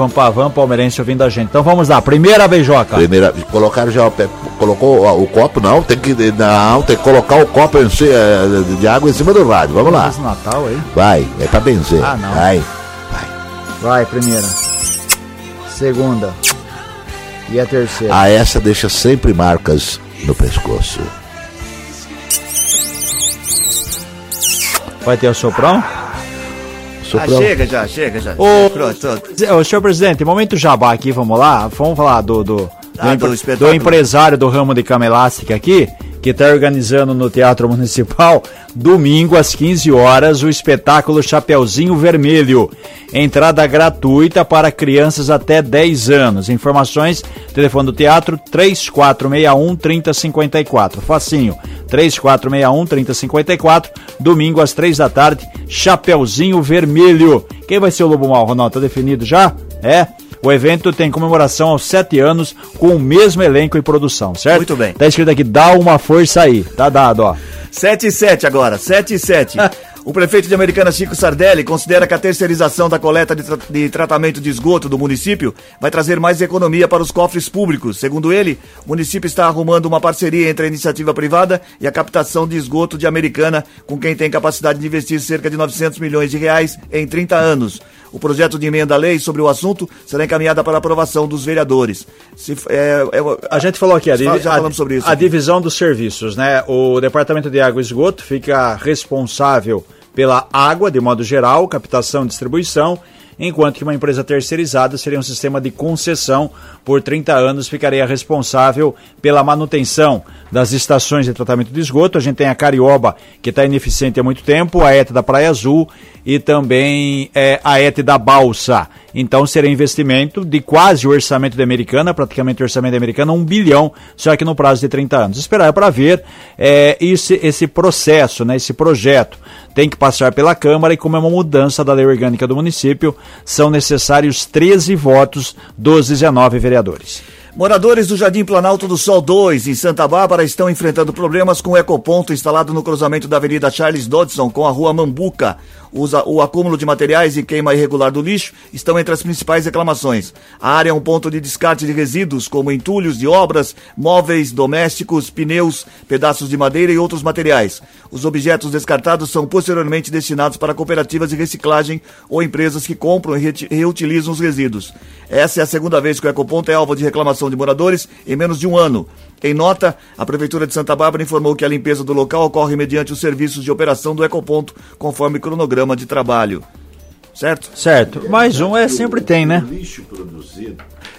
E: Vamos pra van, palmeirense ouvindo a gente. Então vamos lá, primeira beijoca.
D: Primeira, colocaram já o pé, colocou ó, o copo, não, tem que, não, tem que colocar o copo em eh, de água em cima do rádio, vamos lá.
E: Esse Natal aí.
D: Vai, é pra benzer.
E: Ah, não.
D: Vai.
E: Vai, primeira. Segunda. E a terceira.
D: A essa deixa sempre marcas no pescoço.
E: Vai ter o soprão?
B: Ah, chega já, chega já.
E: Ô,
B: Pronto.
E: Ô, senhor presidente, momento jabá aqui, vamos lá. Vamos falar do, do, do,
B: Ah, do
E: do empresário do ramo de cama elástica aqui, que está organizando no Teatro Municipal, domingo às 15 horas, o espetáculo Chapeuzinho Vermelho. Entrada gratuita para crianças até 10 anos. Informações, telefone do teatro 3461 3054. Facinho, 3461 3054. Domingo às 3 da tarde, Chapeuzinho Vermelho. Quem vai ser o Lobo Mal, Ronaldo? Tá definido já? É? O evento tem comemoração aos 7 anos com o mesmo elenco e produção, certo?
B: Muito bem.
E: Tá escrito aqui, dá uma força aí. Tá dado, ó.
B: 7 e 7 agora, 7 e 7. O prefeito de Americana, Chico Sardelli, considera que a terceirização da coleta de, tra- de tratamento de esgoto do município vai trazer mais economia para os cofres públicos. Segundo ele, o município está arrumando uma parceria entre a iniciativa privada e a captação de esgoto de Americana, com quem tem capacidade de investir cerca de 900 milhões de reais em 30 anos. O projeto de emenda à lei sobre o assunto será encaminhado para aprovação dos vereadores. Se, é, é,
E: A gente falou aqui, a,
B: Já falamos sobre isso
E: a
B: aqui.
E: divisão dos serviços, né? O Departamento de Água e Esgoto fica responsável pela água, de modo geral, captação e distribuição, enquanto que uma empresa terceirizada seria um sistema de concessão. Por 30 anos ficaria responsável pela manutenção das estações de tratamento de esgoto. A gente tem a Carioba, que está ineficiente há muito tempo, a ET da Praia Azul e também é, a ET da Balsa. Então seria investimento de quase o orçamento da Americana, praticamente o orçamento da Americana, um bilhão, só que no prazo de 30 anos. Esperar para ver é, esse, esse processo, né, esse projeto. Tem que passar pela Câmara e, como é uma mudança da lei orgânica do município, são necessários 13 votos dos 19 vereadores.
B: Moradores do Jardim Planalto do Sol 2, em Santa Bárbara, estão enfrentando problemas com o ecoponto instalado no cruzamento da Avenida Charles Dodson com a Rua Mambuca. O acúmulo de materiais e queima irregular do lixo estão entre as principais reclamações. A área é um ponto de descarte de resíduos, como entulhos de obras, móveis, domésticos, pneus, pedaços de madeira e outros materiais. Os objetos descartados são posteriormente destinados para cooperativas de reciclagem ou empresas que compram e reutilizam os resíduos. Essa é a segunda vez que o ecoponto é alvo de reclamação de moradores em menos de um ano. Em nota, a Prefeitura de Santa Bárbara informou que a limpeza do local ocorre mediante os serviços de operação do ecoponto, conforme cronograma de trabalho. Certo?
E: Certo. Mais um é sempre tem, né?
D: O lixo produzido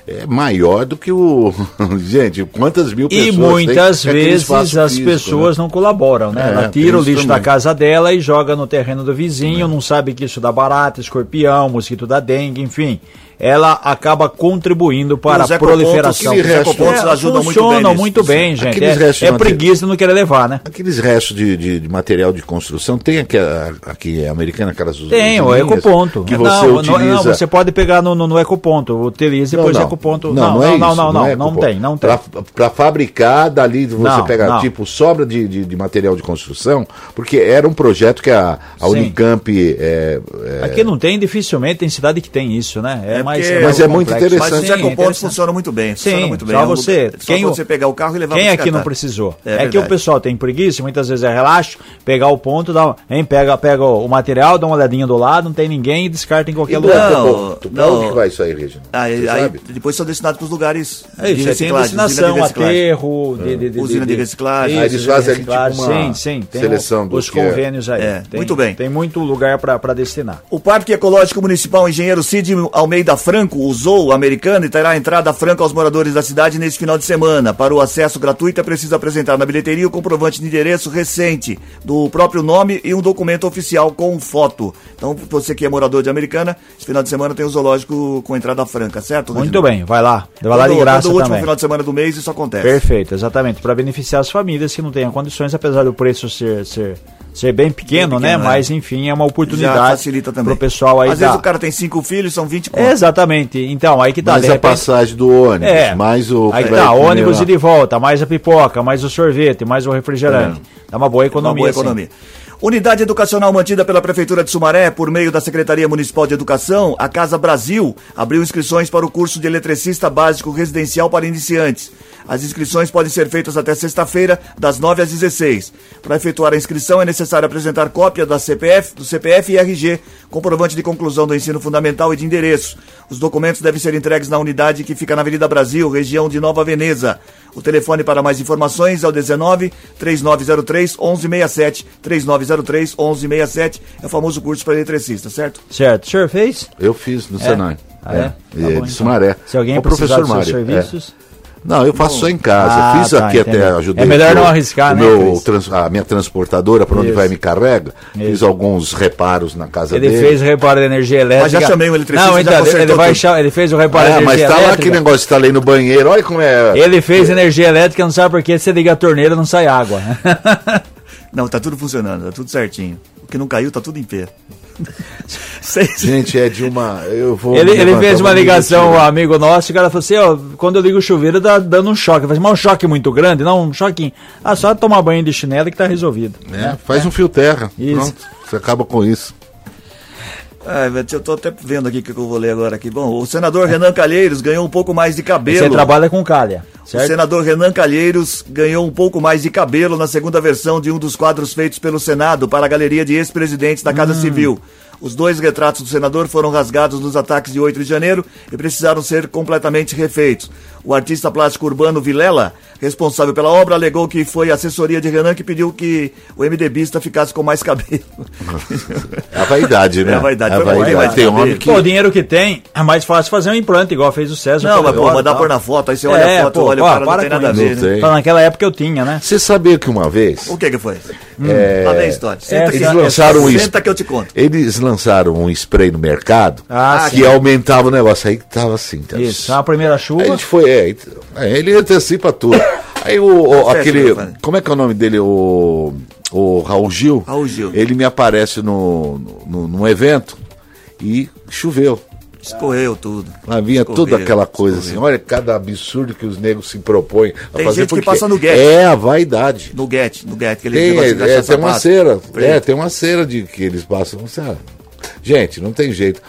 D: é maior do que o. Gente, quantas mil pessoas.
E: E muitas
D: tem,
E: vezes as
D: físico,
E: pessoas
D: né?
E: não colaboram, né?
D: É,
E: Ela tira o lixo
D: também.
E: da casa dela e joga no terreno do vizinho, não sabe que isso dá barata, escorpião, mosquito da dengue, enfim. Ela acaba contribuindo para a proliferação.
B: os ecopontos ajudam muito bem
E: funcionam
B: nisso.
E: muito bem, gente. É, é preguiça não querer levar, né?
D: Aqueles restos de, de- de material de construção, tem aqui, aqui americana, aquelas
E: Tem, o ecoponto.
D: Que
E: não,
D: você
E: não,
D: utiliza.
E: não, você pode pegar no, no, no ecoponto, utiliza e depois
D: não.
E: ecoponto.
D: Não,
E: Não,
D: não, é
E: não, não, não, não,
D: é
E: não tem, não tem.
D: Pra fabricar, dali você pega, tipo, sobra de, de, de material de construção, porque era um projeto que a, a. Unicamp. É, é,
E: Aqui não tem, dificilmente tem cidade que tem isso, né? É,
B: É
E: mais,
B: porque-
D: Mas é muito
E: complexo.
D: interessante.
B: Mas os
E: Sim,
B: ecopontos
E: interessante.
B: funcionam muito bem.
E: Sim,
B: muito bem.
E: só
B: É um
E: você.
B: lugar- Só
E: Quem,
B: você pegar o carro e levar
E: Quem aqui não precisou?
B: É
E: É, que o pessoal tem preguiça, muitas vezes é relaxo, pegar o ponto, dá, hein, pega, pega o material, dá uma olhadinha do lado, não tem ninguém e descarta em qualquer
D: E
E: lugar.
B: Não,
D: pra
B: não.
D: onde que vai isso aí, Regina?
B: Aí, aí
D: sabe?
B: depois são destinados para os lugares
E: É isso,
B: de
E: aí tem
B: reciclagem, usina
E: destinação,
B: de reciclagem.
E: aterro, de,
B: Usina de reciclagem.
D: Ah, eles
E: de
D: fazem tipo, uma
E: sim, sim, tem
D: seleção
E: os
D: é.
E: convênios aí.
B: É, muito bem.
E: Tem muito lugar para destinar.
B: O Parque Ecológico Municipal Engenheiro Cid Almeida Franco usou o americano e terá entrada franca aos moradores da cidade neste final de semana. Para o acesso gratuito é preciso apresentar na bilheteria o comprovante de endereço recente do próprio nome e um documento oficial com foto. Então, você que é morador de Americana, esse final de semana tem o zoológico com entrada franca, certo?
E: Muito
B: Regina?
E: bem, vai lá. Vai lá de graça
B: todo último
E: também.
B: final de semana do mês isso acontece.
E: Perfeito, exatamente. Para beneficiar as famílias que não tenham condições, apesar do preço ser, ser, ser bem pequeno,
B: Bem pequeno,
E: né?
B: é.
E: Mas enfim, é uma
B: Já
E: oportunidade
B: facilita também.
E: pro pessoal aí
B: Às
E: dar.
B: vezes o cara tem cinco filhos, são 20 contos.
E: Exatamente. Então, aí que tá.
D: Mais
E: de
D: a
E: repente-
D: passagem do ônibus,
E: É,
D: mais o.
E: aí que tá, ônibus
D: lá.
E: e de volta, mais a pipoca, mais o sorvete, mais o refrigerante. Dá uma boa
B: Uma
E: economia.
B: boa
E: sim.
B: economia. Unidade educacional mantida pela Prefeitura de Sumaré por meio da Secretaria Municipal de Educação, a Casa Brasil abriu inscrições para o curso de eletricista básico residencial para iniciantes. As inscrições podem ser feitas até sexta-feira, das 9 às 16. Para efetuar a inscrição é necessário apresentar cópia da CPF, do CPF e RG, comprovante de conclusão do ensino fundamental e de endereço. Os documentos devem ser entregues na unidade que fica na Avenida Brasil, região de Nova Veneza. O telefone para mais informações é o 19 3903 1167. 3903 1167 é o famoso curso para eletricista, certo?
E: Certo. O senhor fez?
D: Eu fiz no
E: É?
D: Senai.
E: Ah, é?
D: É,
E: Tá bom,
D: é
E: então.
D: de Sumaré.
E: Se alguém
D: o
E: precisar
D: professor
E: dos seus
D: Mário. é. Não, eu faço só em casa.
E: Ah,
D: fiz
E: tá,
D: aqui até, ajudei.
E: É melhor
D: o-
E: não arriscar,
D: o
E: né,
D: meu trans- a minha transportadora, para onde
E: Isso.
D: vai me carrega. Fiz
E: Isso.
D: alguns reparos na casa
E: Ele
D: dele.
E: fez o reparo de energia elétrica.
B: Mas já chamei o eletricista,
E: Não,
B: já
E: então, ele, vai cha- ele fez o reparo de
D: Ah, mas
E: energia
D: tá lá
E: elétrica.
D: aquele negócio que tá ali no banheiro. Olha como é.
E: Ele fez energia elétrica, não sabe por que você liga a torneira não sai água.
B: Não, tá tudo funcionando, tá tudo certinho. O que não caiu, tá tudo em pé.
D: Gente, é de uma. Eu vou.
E: ele, ele fez uma ligação, um amigo nosso, e o cara falou assim, ó, quando eu ligo o chuveiro dá dando um choque. Falei, mas um choque muito grande? Não, um choquinho. Ah, só tomar banho de chinelo que tá resolvido.
D: É, faz um fio terra.
E: Isso.
D: Pronto. Você acaba com isso.
B: Ai, eu tô até vendo aqui o que eu vou ler agora aqui. Bom, o senador Renan Calheiros ganhou um pouco mais de cabelo.
E: Você trabalha com calha,
B: O
E: certo?
B: senador Renan Calheiros ganhou um pouco mais de cabelo na segunda versão de um dos quadros feitos pelo Senado para a galeria de ex-presidentes da Casa Civil. Os dois retratos do senador foram rasgados nos ataques de 8 de janeiro e precisaram ser completamente refeitos. O artista plástico urbano Vilela, responsável pela obra, alegou que foi a assessoria de Renan que pediu que o MDBista ficasse com mais cabelo.
D: É a vaidade, né?
B: É a vaidade.
D: É a
B: bom,
D: vaidade.
B: vai,
D: Tem
B: vai,
D: homem
B: vai.
D: que.
E: Pô, o dinheiro que tem, é mais fácil fazer um implante, igual fez o César.
B: Não, mas pô, mandar pôr na foto, aí você olha
E: É,
B: a foto,
E: pô,
B: olha o
E: ó,
B: cara, não
E: para
B: tem
E: com
B: nada a ver,
D: Não
B: né?
D: tem.
E: Fala, Naquela época eu tinha, né?
D: Você sabia que uma vez.
B: O que que foi?
D: É,
B: Lá vem a história. Senta, que,
D: Eles lançaram isso.
B: senta que eu te conto.
D: Eles lançaram um spray no mercado
E: Ah,
D: que
E: sim.
D: aumentava o negócio. Aí tava assim. tá?
E: Isso, a primeira chuva.
D: A gente foi, é, é, ele antecipa tudo. Aí o, o- aquele, como é que é o nome dele? O, o Raul Gil.
B: Raul Gil.
D: Ele me aparece no, no, num evento e choveu.
B: Escorreu tudo.
D: Lá vinha
B: Escorreu,
D: toda aquela coisa
B: escorreu.
D: assim, olha cada absurdo que os negros se propõem a
B: Tem
D: fazer.
B: gente que
D: porque
B: passa no guete.
D: É a vaidade.
B: No get, no get, aquele
D: Tem, é,
B: gastar
D: tem uma cera.
B: Preto.
D: É, tem uma cera de que eles passam. sabe? Gente, não tem jeito.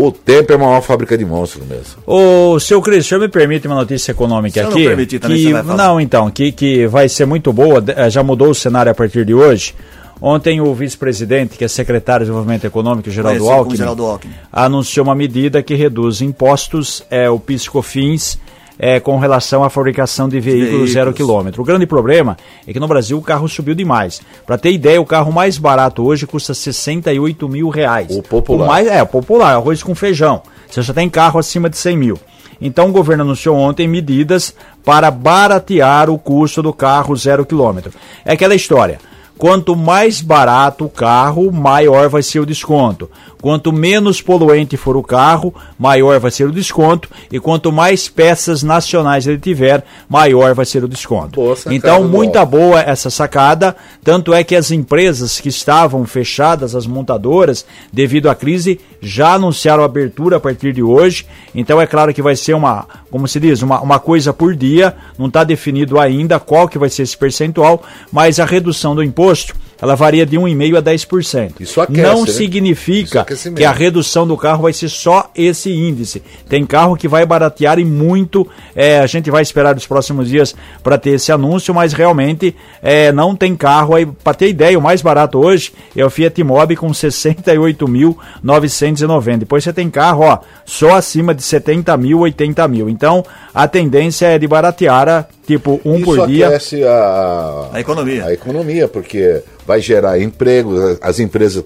D: O tempo é a maior fábrica de monstros mesmo.
E: Ô, seu Cris, o senhor me permite uma notícia econômica
B: Se eu não
E: aqui?
B: permitir também,
E: que,
B: você vai falar.
E: não, então, que, que vai ser muito boa, eh, já mudou o cenário a partir de hoje. Ontem o vice-presidente, que é secretário de Desenvolvimento Econômico, Geraldo Alckmin,
B: Geraldo Alckmin.
E: anunciou uma medida que reduz impostos, é, o PIS/COFINS, é, com relação à fabricação de veículos,
B: Veículos.
E: zero quilômetro. O grande problema é que no Brasil o carro subiu demais. Para ter ideia, o carro mais barato hoje custa 68 mil reais.
D: O popular.
E: mais, é, o popular, arroz com feijão. Você já tem carro acima de 100 mil. Então o governo anunciou ontem medidas para baratear o custo do carro zero quilômetro. É aquela história. Quanto mais barato o carro, maior vai ser o desconto. Quanto menos poluente for o carro, maior vai ser o desconto. E quanto mais peças nacionais ele tiver, maior vai ser o desconto.
D: Boa sacada,
E: então, muita boa essa sacada. Tanto é que as empresas que estavam fechadas, as montadoras, devido à crise, já anunciaram abertura a partir de hoje. Então é claro que vai ser uma, como se diz, uma, uma coisa por dia. Não está definido ainda qual que vai ser esse percentual, mas a redução do imposto ela varia de 1,5% a 10%.
D: Isso aquece,
E: Não
D: né? Isso
E: significa
D: aquecimento.
E: que a redução do carro vai ser só esse índice. Tem carro que vai baratear e muito. é, a gente vai esperar os próximos dias para ter esse anúncio, mas realmente é, não tem carro aí. Para ter ideia, o mais barato hoje é o Fiat Mobi com 68.990. Depois você tem carro ó, só acima de 70 mil, 80 mil. Então a tendência é de baratear a, tipo um
D: Isso
E: por dia.
D: aquece a,
B: A economia.
D: a economia, porque vai gerar emprego, as- as empresas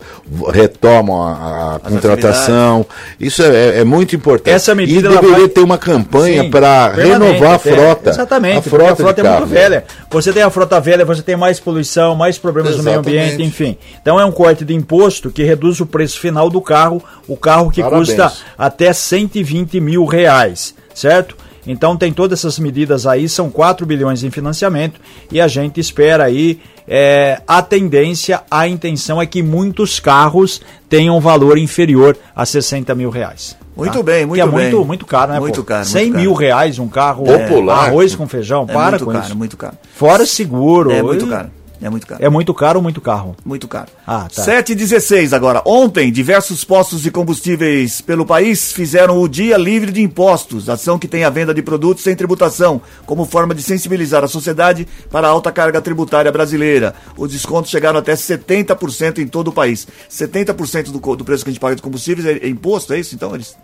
D: retomam a, a contratação. Isso é, é muito importante.
E: Essa medida,
D: e deveria
E: vai-
D: ter uma campanha para renovar a frota.
E: Exatamente,
D: a frota,
E: a frota é muito
D: carros.
E: velha. Você tem a frota velha, você tem mais poluição, mais problemas no meio
D: Exatamente.
E: ambiente, enfim. Então é um corte de imposto que reduz o preço final do carro, o carro que
D: Parabéns.
E: custa até 120 mil reais, certo? Então tem todas essas medidas aí, são 4 bilhões em financiamento e a gente espera aí é, a tendência, a intenção é que muitos carros tenham valor inferior a 60 mil reais.
B: Muito bem, muito
E: que é
B: bem.
E: muito, muito caro, né?
B: Muito
E: pô?
B: caro,
E: 100
B: muito
E: mil
B: caro.
E: reais um carro
D: Popular.
E: arroz com feijão,
B: É
E: para
B: muito
E: com
B: caro,
E: isso.
B: muito caro.
E: Fora seguro.
B: É muito caro. É muito caro.
E: É muito caro ou muito carro?
B: Muito caro.
E: Ah, tá.
B: 7h16 agora. Ontem, diversos postos de combustíveis pelo país fizeram o Dia Livre de Impostos, ação que tem a venda de produtos sem tributação, como forma de sensibilizar a sociedade para a alta carga tributária brasileira. Os descontos chegaram até 70% em todo o país. 70% do, do preço que a gente paga de combustíveis é, é imposto, é isso? Então, eles.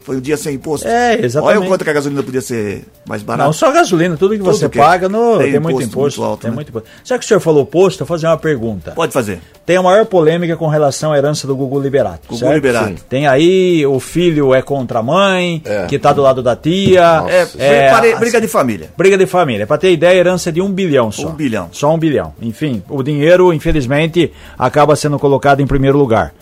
B: Foi um dia sem imposto.
E: É, exatamente.
B: Olha o quanto que a gasolina podia ser mais barata.
E: Não, só gasolina, tudo que
B: Tudo
E: você
B: que
E: paga no,
B: tem
E: tem, muito
B: imposto
E: imposto.
B: muito alto,
E: tem
B: né?
E: muito imposto. Já que o senhor falou posto, eu vou fazer uma pergunta.
B: Pode fazer.
E: Tem a maior polêmica com relação à herança do Gugu Liberato.
B: Gugu
E: certo?
B: Liberato.
E: Sim. Tem aí o filho é contra a mãe,
D: É.
E: que tá do lado da tia.
B: É,
E: é,
B: pare-
E: a-
B: briga de família.
E: Briga de família. Pra ter ideia, a herança é de um bilhão só.
B: Um bilhão.
E: Só um bilhão. Enfim, o dinheiro, infelizmente, acaba sendo colocado em primeiro lugar.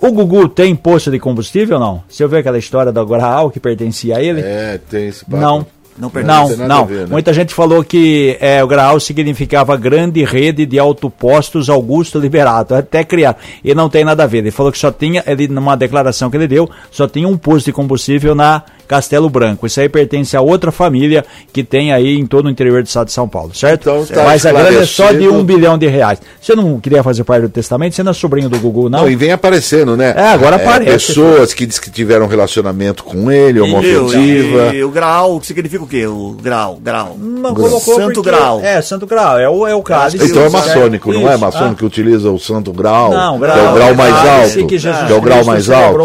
E: O Gugu tem posto de combustível ou não? Você ouviu aquela história do Graal que pertencia a ele?
D: É, tem esse papo.
E: Não.
B: Não pertence.
E: Não, não.
D: a ver, né?
E: Muita gente falou que é, o Graal significava grande rede de autopostos Augusto Liberato, até criar. E não tem nada a ver. Ele falou que só tinha, ele, numa declaração que ele deu, só tinha um posto de combustível na Castelo Branco. Isso aí pertence a outra família que tem aí em todo o interior do estado de São Paulo, certo?
D: Então tá
E: Mas a grana é só de um bilhão de reais. Você não queria fazer parte do testamento? Você não é sobrinho do Gugu, não?
D: Não, e vem aparecendo, né?
E: É, agora aparece.
D: Pessoas que diz que tiveram relacionamento com ele, homoafetiva.
B: E, e o grau, que significa o quê? O grau, grau.
E: Não
D: Grau.
E: colocou
B: Santo
E: porque-
B: Grau.
E: É, Santo Grau. É o, é o cálice.
D: Então é
E: certo?
D: maçônico, não é? Maçônico
E: Ah.
D: que utiliza o santo grau.
E: Não,
D: que é o grau mais alto.
E: Que,
D: é o grau
E: Cristo
D: mais alto.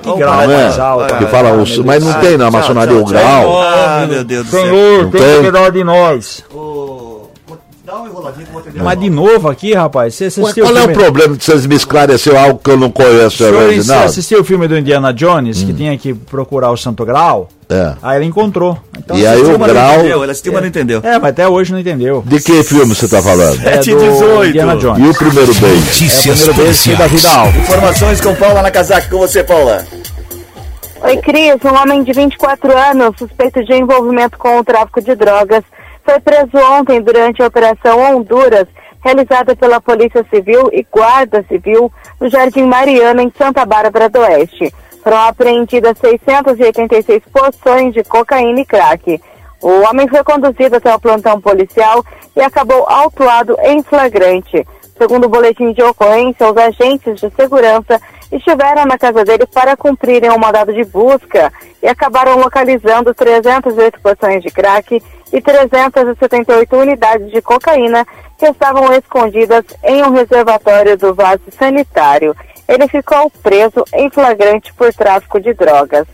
E: Que
B: Não
E: grau
D: é?
E: mais alto?
D: Que fala,
E: Ah,
D: mas não tem na maçonaria o grau.
B: Ah, meu Deus do céu.
E: Senhor,
D: Não
E: tem cuidado de nós.
B: Dá uma enroladinha.
E: Mas de novo aqui, rapaz, você
D: Ué,
E: assistiu
D: Qual é o
E: filme...
D: problema de vocês me esclarecer algo que eu não conheço,
E: O
D: Reginaldo?
E: assistiu o filme do Indiana Jones, que tinha que procurar o Santo Grau?
D: É.
E: Aí ele encontrou. Então,
D: E aí o grau-
E: entendeu.
B: Ela assistiu, mas não entendeu.
E: É, mas até hoje não entendeu.
D: De que filme você está falando?
E: É do
B: 718.
E: Indiana
D: E
E: Jones.
D: o primeiro beijo?
E: É o primeiro beijo da
A: policiais.
E: vida alta.
B: Informações com Paula Nakazaki, com você, Paula.
H: Oi, Cris. Um homem de 24 anos, suspeito de envolvimento com o tráfico de drogas, foi preso ontem durante a Operação Honduras, realizada pela Polícia Civil e Guarda Civil no Jardim Mariana, em Santa Bárbara do Oeste. Foram apreendidas 686 porções de cocaína e crack. O homem foi conduzido até o plantão policial e acabou autuado em flagrante. Segundo o boletim de ocorrência, os agentes de segurança estiveram na casa dele para cumprirem um mandado de busca e acabaram localizando 308 porções de crack e 378 unidades de cocaína que estavam escondidas em um reservatório do vaso sanitário. Ele ficou preso em flagrante por tráfico de drogas.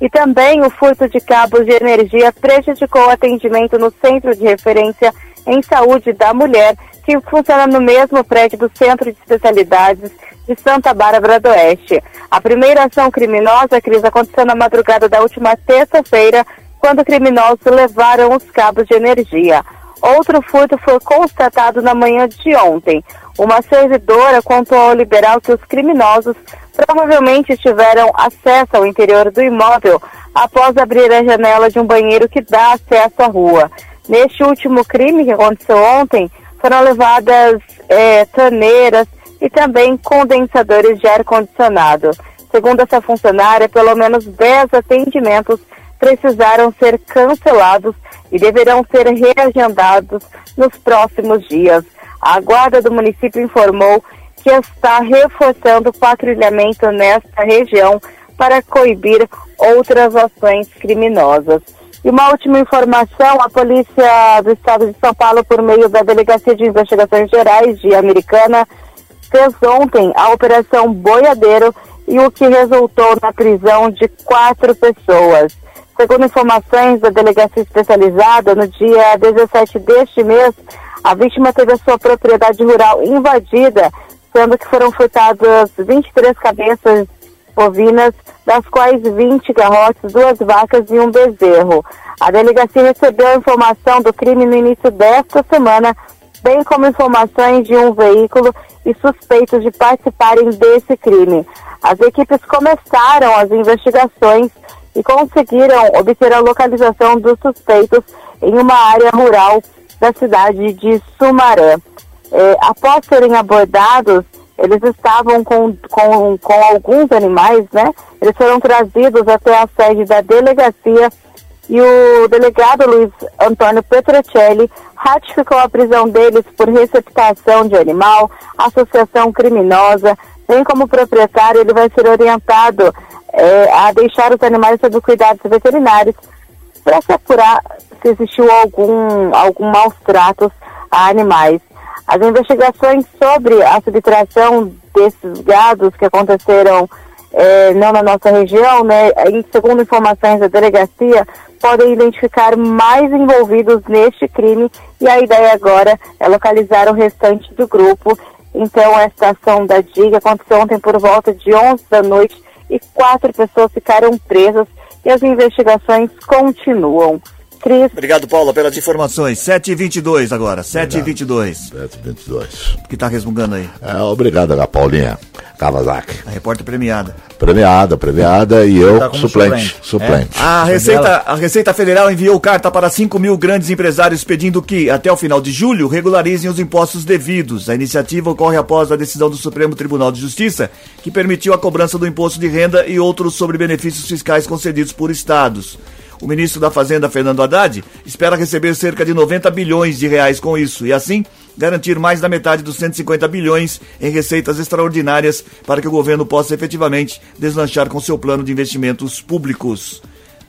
H: E também o furto de cabos de energia prejudicou o atendimento no Centro de Referência em Saúde da Mulher, que funciona no mesmo prédio do Centro de Especialidades de Santa Bárbara do Oeste. A primeira ação criminosa, Cris, aconteceu na madrugada da última terça-feira, quando criminosos levaram os cabos de energia. Outro furto foi constatado na manhã de ontem. Uma servidora contou ao liberal que os criminosos provavelmente tiveram acesso ao interior do imóvel após abrir a janela de um banheiro que dá acesso à rua. Neste último crime que aconteceu ontem, foram levadas é, torneiras e também condensadores de ar-condicionado. Segundo essa funcionária, pelo menos 10 atendimentos precisaram ser cancelados e deverão ser reagendados nos próximos dias. A guarda do município informou que está reforçando o patrulhamento nesta região para coibir outras ações criminosas. E uma última informação, a Polícia do Estado de São Paulo, por meio da Delegacia de Investigações Gerais de Americana, fez ontem a Operação Boiadeiro e o que resultou na prisão de quatro pessoas. Segundo informações da delegacia especializada, no dia 17 deste mês, a vítima teve a sua propriedade rural invadida, sendo que foram furtadas 23 cabeças bovinas, das quais 20 garrotes, duas vacas e um bezerro. A delegacia recebeu a informação do crime no início desta semana, bem como informações de um veículo e suspeitos de participarem desse crime. As equipes começaram as investigações e conseguiram obter a localização dos suspeitos em uma área rural da cidade de Sumaré. É, após serem abordados, eles estavam com, com, com alguns animais, né? Eles foram trazidos até a sede da delegacia e o delegado Luiz Antônio Petrocelli ratificou a prisão deles por receptação de animal, associação criminosa, bem como proprietário, ele vai ser orientado é, a deixar os animais sob cuidados veterinários para se apurar se existiu algum, algum maus tratos a animais. As investigações sobre a subtração desses gados que aconteceram é, não na nossa região, né, e segundo informações da delegacia, podem identificar mais envolvidos neste crime e a ideia agora é localizar o restante do grupo. Então, esta ação da DIG aconteceu ontem por volta de 11 da noite e quatro pessoas ficaram presas e as investigações continuam. Cris.
B: Obrigado, Paula, pelas informações. 7h22 agora, 7h22.
D: 722.
B: O que tá resmungando aí?
D: É, obrigado. Paulinha Kawasaki.
B: A repórter premiada.
D: Premiada, premiada e eu
E: Tá
D: suplente.
E: suplente.
D: Suplente.
B: A Receita, a Receita Federal enviou carta para 5 mil grandes empresários pedindo que, até o final de julho, regularizem os impostos devidos. A iniciativa ocorre após a decisão do Supremo Tribunal de Justiça, que permitiu a cobrança do imposto de renda e outros sobre benefícios fiscais concedidos por estados. O ministro da Fazenda, Fernando Haddad, espera receber cerca de 90 bilhões de reais com isso e, assim, garantir mais da metade dos 150 bilhões em receitas extraordinárias para que o governo possa efetivamente deslanchar com seu plano de investimentos públicos.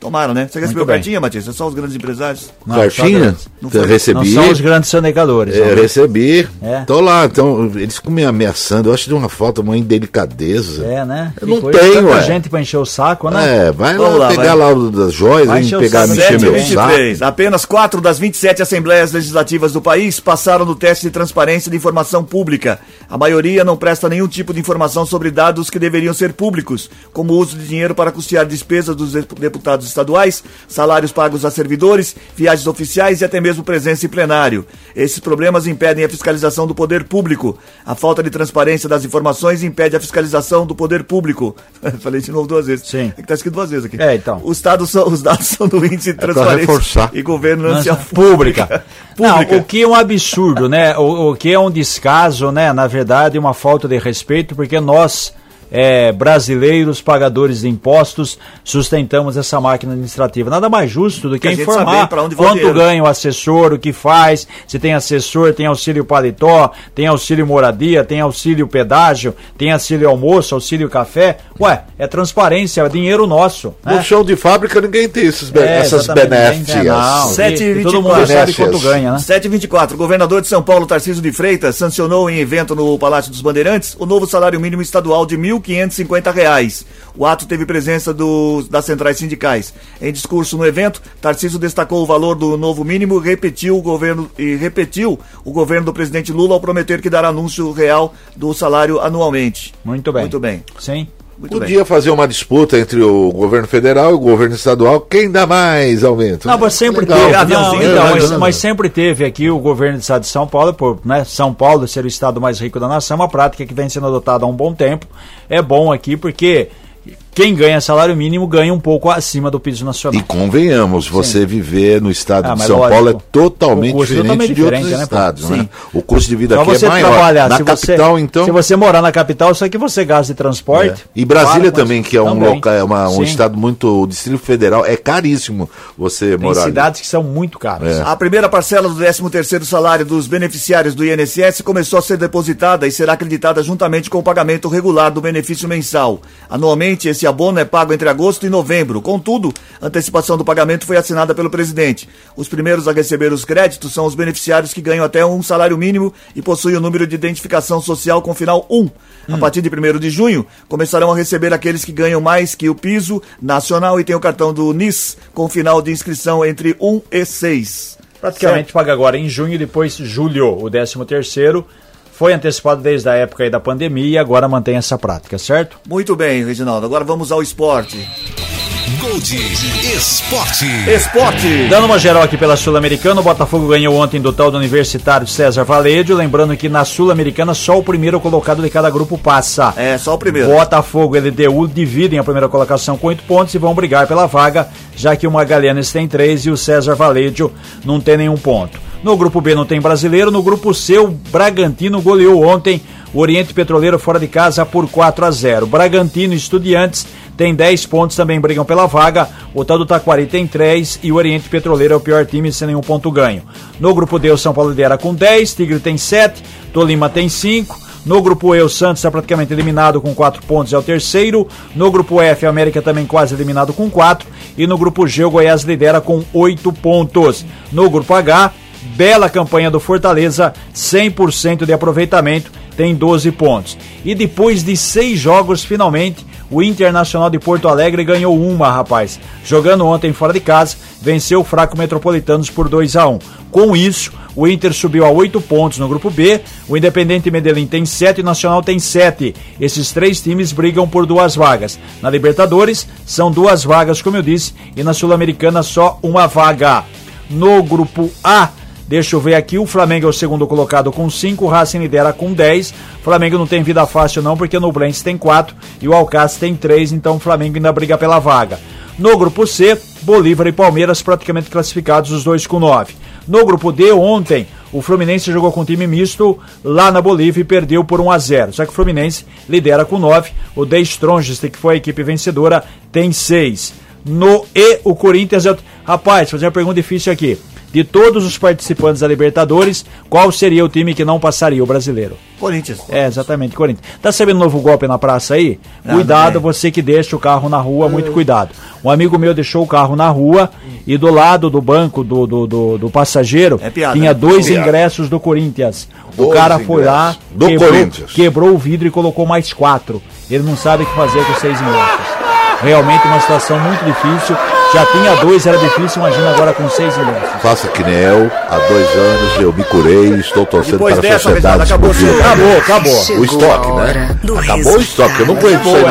B: Tomara, né? Você recebeu
E: Muito bem.
B: cartinha, Matias? É só os grandes empresários?
E: Não,
D: Cartinha?
E: só
B: Não foi-
D: recebi.
E: Não são os grandes sonegadores.
D: É,
E: não.
D: recebi.
E: É.
D: Tô lá, então, eles ficam me ameaçando. Eu acho de uma falta, uma indelicadeza.
E: É, né?
D: Eu não
E: coisa,
D: tenho,
E: tanta
D: ué.
E: gente pra encher o saco, né?
D: É, vai lá,
B: lá,
D: pegar
B: vai.
D: lá o das joias,
E: Vai encher o
D: pegar,
E: saco.
D: encher meu saco.
B: 723. Apenas quatro das 27 assembleias legislativas do país passaram no teste de transparência de informação pública. A maioria não presta nenhum tipo de informação sobre dados que deveriam ser públicos, como o uso de dinheiro para custear despesas dos deputados estaduais, salários pagos a servidores, viagens oficiais e até mesmo presença em plenário. Esses problemas impedem a fiscalização do poder público. A falta de transparência das informações impede a fiscalização do poder público. Falei de novo duas vezes.
E: Sim.
B: É que tá escrito duas vezes aqui.
E: É, então.
B: Os dados são, os dados são do índice de
D: pra
B: transparência e governança
E: pública.
B: Pública.
E: Não, o que é um absurdo, né? O, o que é um descaso, né? Na verdade, uma falta de respeito, porque nós é, brasileiros, pagadores de impostos, sustentamos essa máquina administrativa. Nada mais justo do que
B: gente
E: informar quanto
B: dinheiro.
E: ganha o assessor, o que faz, se tem assessor, tem auxílio paletó, tem auxílio moradia, tem auxílio pedágio, tem auxílio almoço, auxílio café. Ué, é transparência, é dinheiro nosso.
D: No
E: Né?
D: chão de fábrica ninguém tem esses be-
E: É,
D: essas benéficas.
E: não.
B: Sete
E: E-
B: e
E: e todo mundo
B: 24.
E: sabe quanto ganha, né?
B: 724. O governador de São Paulo, Tarcísio de Freitas, sancionou em evento no Palácio dos Bandeirantes o novo salário mínimo estadual de R$ 1.550. reais. O ato teve presença dos, das centrais sindicais. Em discurso no evento, Tarcísio destacou o valor do novo mínimo repetiu o governo, e repetiu o governo do presidente Lula ao prometer que dará anúncio real do salário anualmente.
E: Muito bem.
B: Muito bem.
E: Sim.
B: Muito bem.
D: Podia fazer uma disputa entre o governo federal e o governo estadual. Quem dá mais aumento?
E: Não, mas sempre
D: Legal.
E: teve. Não, então, mas, mas sempre teve aqui o governo do estado de São Paulo, por né, São Paulo ser o estado mais rico da nação, uma prática que vem sendo adotada há um bom tempo. É bom aqui porque quem ganha salário mínimo ganha um pouco acima do piso nacional.
D: E convenhamos, você viver no estado
E: Ah,
D: de São
E: lógico,
D: Paulo é totalmente
E: o custo
D: diferente
E: totalmente
D: de outros
E: né,
D: estados,
E: Sim.
D: né? O custo de vida
E: Só
D: aqui
E: você
D: é maior.
E: trabalhar,
D: Na
E: se
D: capital,
E: você,
D: então.
E: Se você morar na capital, só que você gasta de transporte.
D: É. E Brasília também, que é um local, é uma- um
E: Sim.
D: estado muito. O Distrito Federal é caríssimo você
E: Tem
D: morar. ali.
E: cidades que são muito caras.
D: É.
B: A primeira parcela do 13º salário dos beneficiários do INSS começou a ser depositada e será acreditada juntamente com o pagamento regular do benefício mensal. Anualmente, esse abono é pago entre agosto e novembro. Contudo, a antecipação do pagamento foi assinada pelo presidente. Os primeiros a receber os créditos são os beneficiários que ganham até um salário mínimo e possuem o número de identificação social com final 1. A partir de 1 de junho, começarão a receber aqueles que ganham mais que o piso nacional e têm o cartão do NIS com final de inscrição entre 1 e 6.
E: Praticamente paga agora em junho e depois julho, o 13 terceiro. Foi antecipado desde a época aí da pandemia e agora mantém essa prática, certo?
B: Muito bem, Reginaldo. Agora vamos ao esporte.
A: Gold Esporte.
B: Esporte!
E: Dando uma geral aqui pela Sul-Americana, o Botafogo ganhou ontem do tal do Universitário César Valédio, lembrando que na Sul-Americana só o primeiro colocado de cada grupo passa.
B: É, só o primeiro.
E: Botafogo e LDU dividem a primeira colocação com oito pontos e vão brigar pela vaga, já que o Magalhães tem três e o César Valédio não tem nenhum ponto. No grupo B não tem brasileiro, no grupo C o Bragantino goleou ontem o Oriente Petroleiro fora de casa por 4 a 0. Bragantino e Estudiantes tem 10 pontos, também brigam pela vaga. O tal do Taquari tem 3 e o Oriente Petroleiro é o pior time sem nenhum ponto ganho. No grupo D o São Paulo lidera com 10, Tigre tem 7, Tolima tem 5. No grupo E, o Santos está praticamente eliminado com 4 pontos, é o terceiro. No grupo F, a América também quase eliminado com 4. E no grupo G, o Goiás lidera com 8 pontos. No grupo H, bela campanha do Fortaleza, 100% de aproveitamento, tem 12 pontos. E depois de seis jogos, finalmente, o Internacional de Porto Alegre ganhou uma, rapaz. Jogando ontem fora de casa, venceu o Fraco Metropolitanos por 2 a 1 Com isso, o Inter subiu a 8 pontos no grupo B, o Independente Medellín tem 7 e o Nacional tem 7. Esses três times brigam por duas vagas. Na Libertadores, são duas vagas, como eu disse, e na Sul-Americana só uma vaga. No grupo A, Deixa eu ver aqui, o Flamengo é o segundo colocado com 5, o Racing lidera com 10. O Flamengo não tem vida fácil não, porque o Nublense tem 4 e o Alcácer tem 3, então o Flamengo ainda briga pela vaga. No grupo C, Bolívar e Palmeiras praticamente classificados, os dois com 9. No grupo D, ontem, o Fluminense jogou com time misto lá na Bolívia e perdeu por 1 a 0 Só que o Fluminense lidera com 9, o The Strongest, que foi a equipe vencedora, tem 6. No E, o Corinthians é. Rapaz, fazer uma pergunta difícil aqui. De todos os participantes da Libertadores, qual seria o time que não passaria o brasileiro?
B: Corinthians.
E: É, exatamente, Corinthians. Tá sabendo novo golpe na praça aí?
B: Não,
E: cuidado,
B: não
E: você que deixa o carro na rua, muito cuidado. Um amigo meu deixou o carro na rua e do lado do banco do, do, do, do passageiro
B: É piada,
E: tinha
B: né?
E: dois
D: Piada.
E: ingressos do Corinthians. o
D: Dois
E: cara foi lá.
D: Do
E: quebrou,
D: Corinthians.
E: quebrou o vidro e colocou mais quatro. Ele não sabe o que fazer com seis ingressos. Realmente uma situação muito difícil. Já tinha dois, era difícil, imagina agora com seis ingressos.
D: Faça que nem eu, há dois anos eu me curei e estou torcendo
B: Depois
D: para a
B: dessa,
D: sociedade.
B: Reginaldo, acabou o
D: explodir.
B: seu-
E: Acabou, acabou.
G: Chegou
D: O estoque,
G: a
D: né? Acabou o estoque, eu não conheço isso aí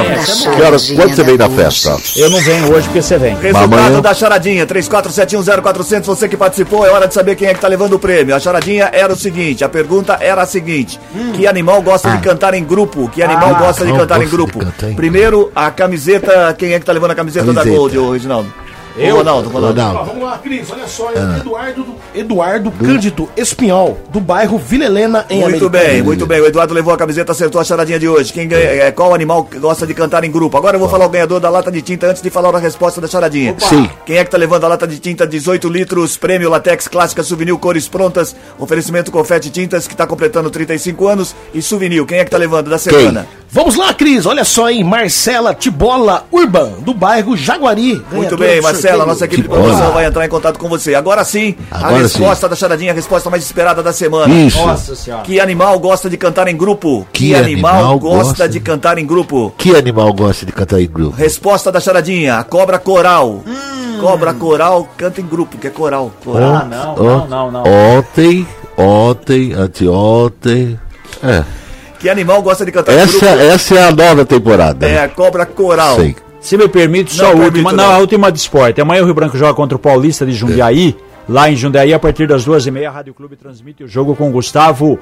D: não. Que horas, quando você vem na festa?
E: Eu não venho hoje porque você vem.
B: Resultado da charadinha, 34710400, você que participou, é hora de saber quem é que tá levando o prêmio. A charadinha era o seguinte, a pergunta era a seguinte, que animal gosta de cantar em grupo? Que animal gosta de cantar em grupo?
F: cantar em
B: Primeiro, a camiseta, quem é que tá levando a camiseta, da
F: Camiseta.
B: Gold, ô Reginaldo? Ô, Ronaldo, Ronaldo.
F: Ronaldo.
I: Ó, vamos lá, Cris, olha só, é o Eduardo, do- Eduardo Cândido Espinhol, do bairro Vila Helena, em
B: Muito
I: Americana.
B: bem, muito bem. O Eduardo levou a camiseta, acertou a charadinha de hoje. Quem ganha, é, qual animal que gosta de cantar em grupo? Agora eu vou falar o ganhador da lata de tinta antes de falar a resposta da charadinha.
F: Sim.
B: Quem é que tá levando a lata de tinta 18 litros, prêmio Latex Clássica Souvenir Cores Prontas, oferecimento Confete Tintas, que tá completando 35 anos, e Souvenir. Quem é que tá levando da semana?
I: Vamos lá, Cris, olha só, hein? Marcela Tibola Urban, do bairro Jaguari.
B: Muito bem, Marcela, nossa equipe de produção vai entrar em contato com você. Agora sim, a
F: Agora
B: resposta da charadinha, a resposta mais esperada da semana.
F: Isso.
E: Nossa senhora.
B: Que animal gosta de cantar em grupo?
F: Que animal gosta
B: de
F: de-
B: cantar em grupo?
F: Que animal gosta de cantar em grupo?
B: Resposta da charadinha, a cobra coral. Cobra coral canta em grupo, que é coral. coral.
E: Ah, não, não, não, não.
F: Ontem, ontem, anteontem. É.
B: Que animal gosta de cantar
F: Essa, essa é a nova temporada.
B: É a cobra coral.
F: Sei.
E: Se me permite, só
B: Não
E: a última.
B: não.
E: A última de esporte. Amanhã o Rio Branco joga contra o Paulista de Jundiaí. Lá em Jundiaí, a partir das duas e meia, a Rádio Clube transmite o jogo com o Gustavo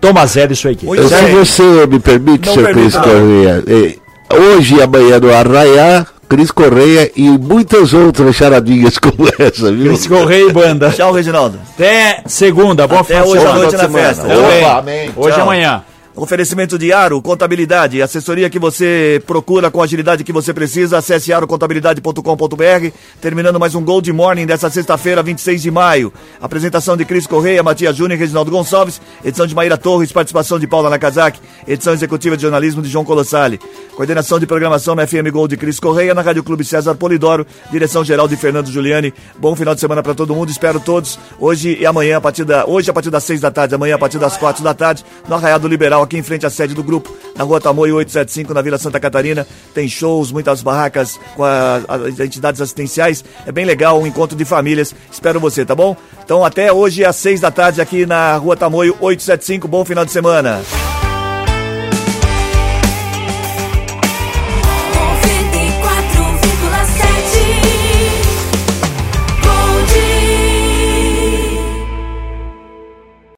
E: Tomazelli e sua equipe.
F: Se
B: bem.
F: você me permite,
B: Não
F: senhor Cris. Correia, eh, hoje e amanhã no Arraiá, Cris Correia e muitas outras charadinhas como essa, viu?
E: Cris Correia e Banda.
B: Tchau, Reginaldo.
E: Até segunda. Bom
B: Até
E: final de
B: hoje à noite na
D: semana.
B: festa.
D: Opa, amém.
E: Hoje e
B: Tchau.
E: amanhã.
B: Oferecimento de Aro Contabilidade, assessoria que você procura com a agilidade que você precisa. Acesse arocontabilidade.com.br. Terminando mais um Gold Morning dessa sexta-feira, 26 de maio. Apresentação de Cris Correia, Matias Júnior e Reginaldo Gonçalves. Edição de Maíra Torres, participação de Paula Nakazaki. Edição executiva de jornalismo de João Colossali. Coordenação de programação na FM Gold de Cris Correia, na Rádio Clube César Polidoro. Direção geral de Fernando Giuliani. Bom final de semana para todo mundo. Espero todos hoje e amanhã, a partir da, hoje a partir das 6 da tarde, amanhã a partir das 4 da tarde, no Arraial do Liberal, aqui em frente à sede do grupo, na rua Tamoio 875, na Vila Santa Catarina. Tem shows, muitas barracas com a- as entidades assistenciais. É bem legal, um encontro de famílias. Espero você, tá bom? Então até hoje às 6 da tarde aqui na rua Tamoio 875. Bom final de semana.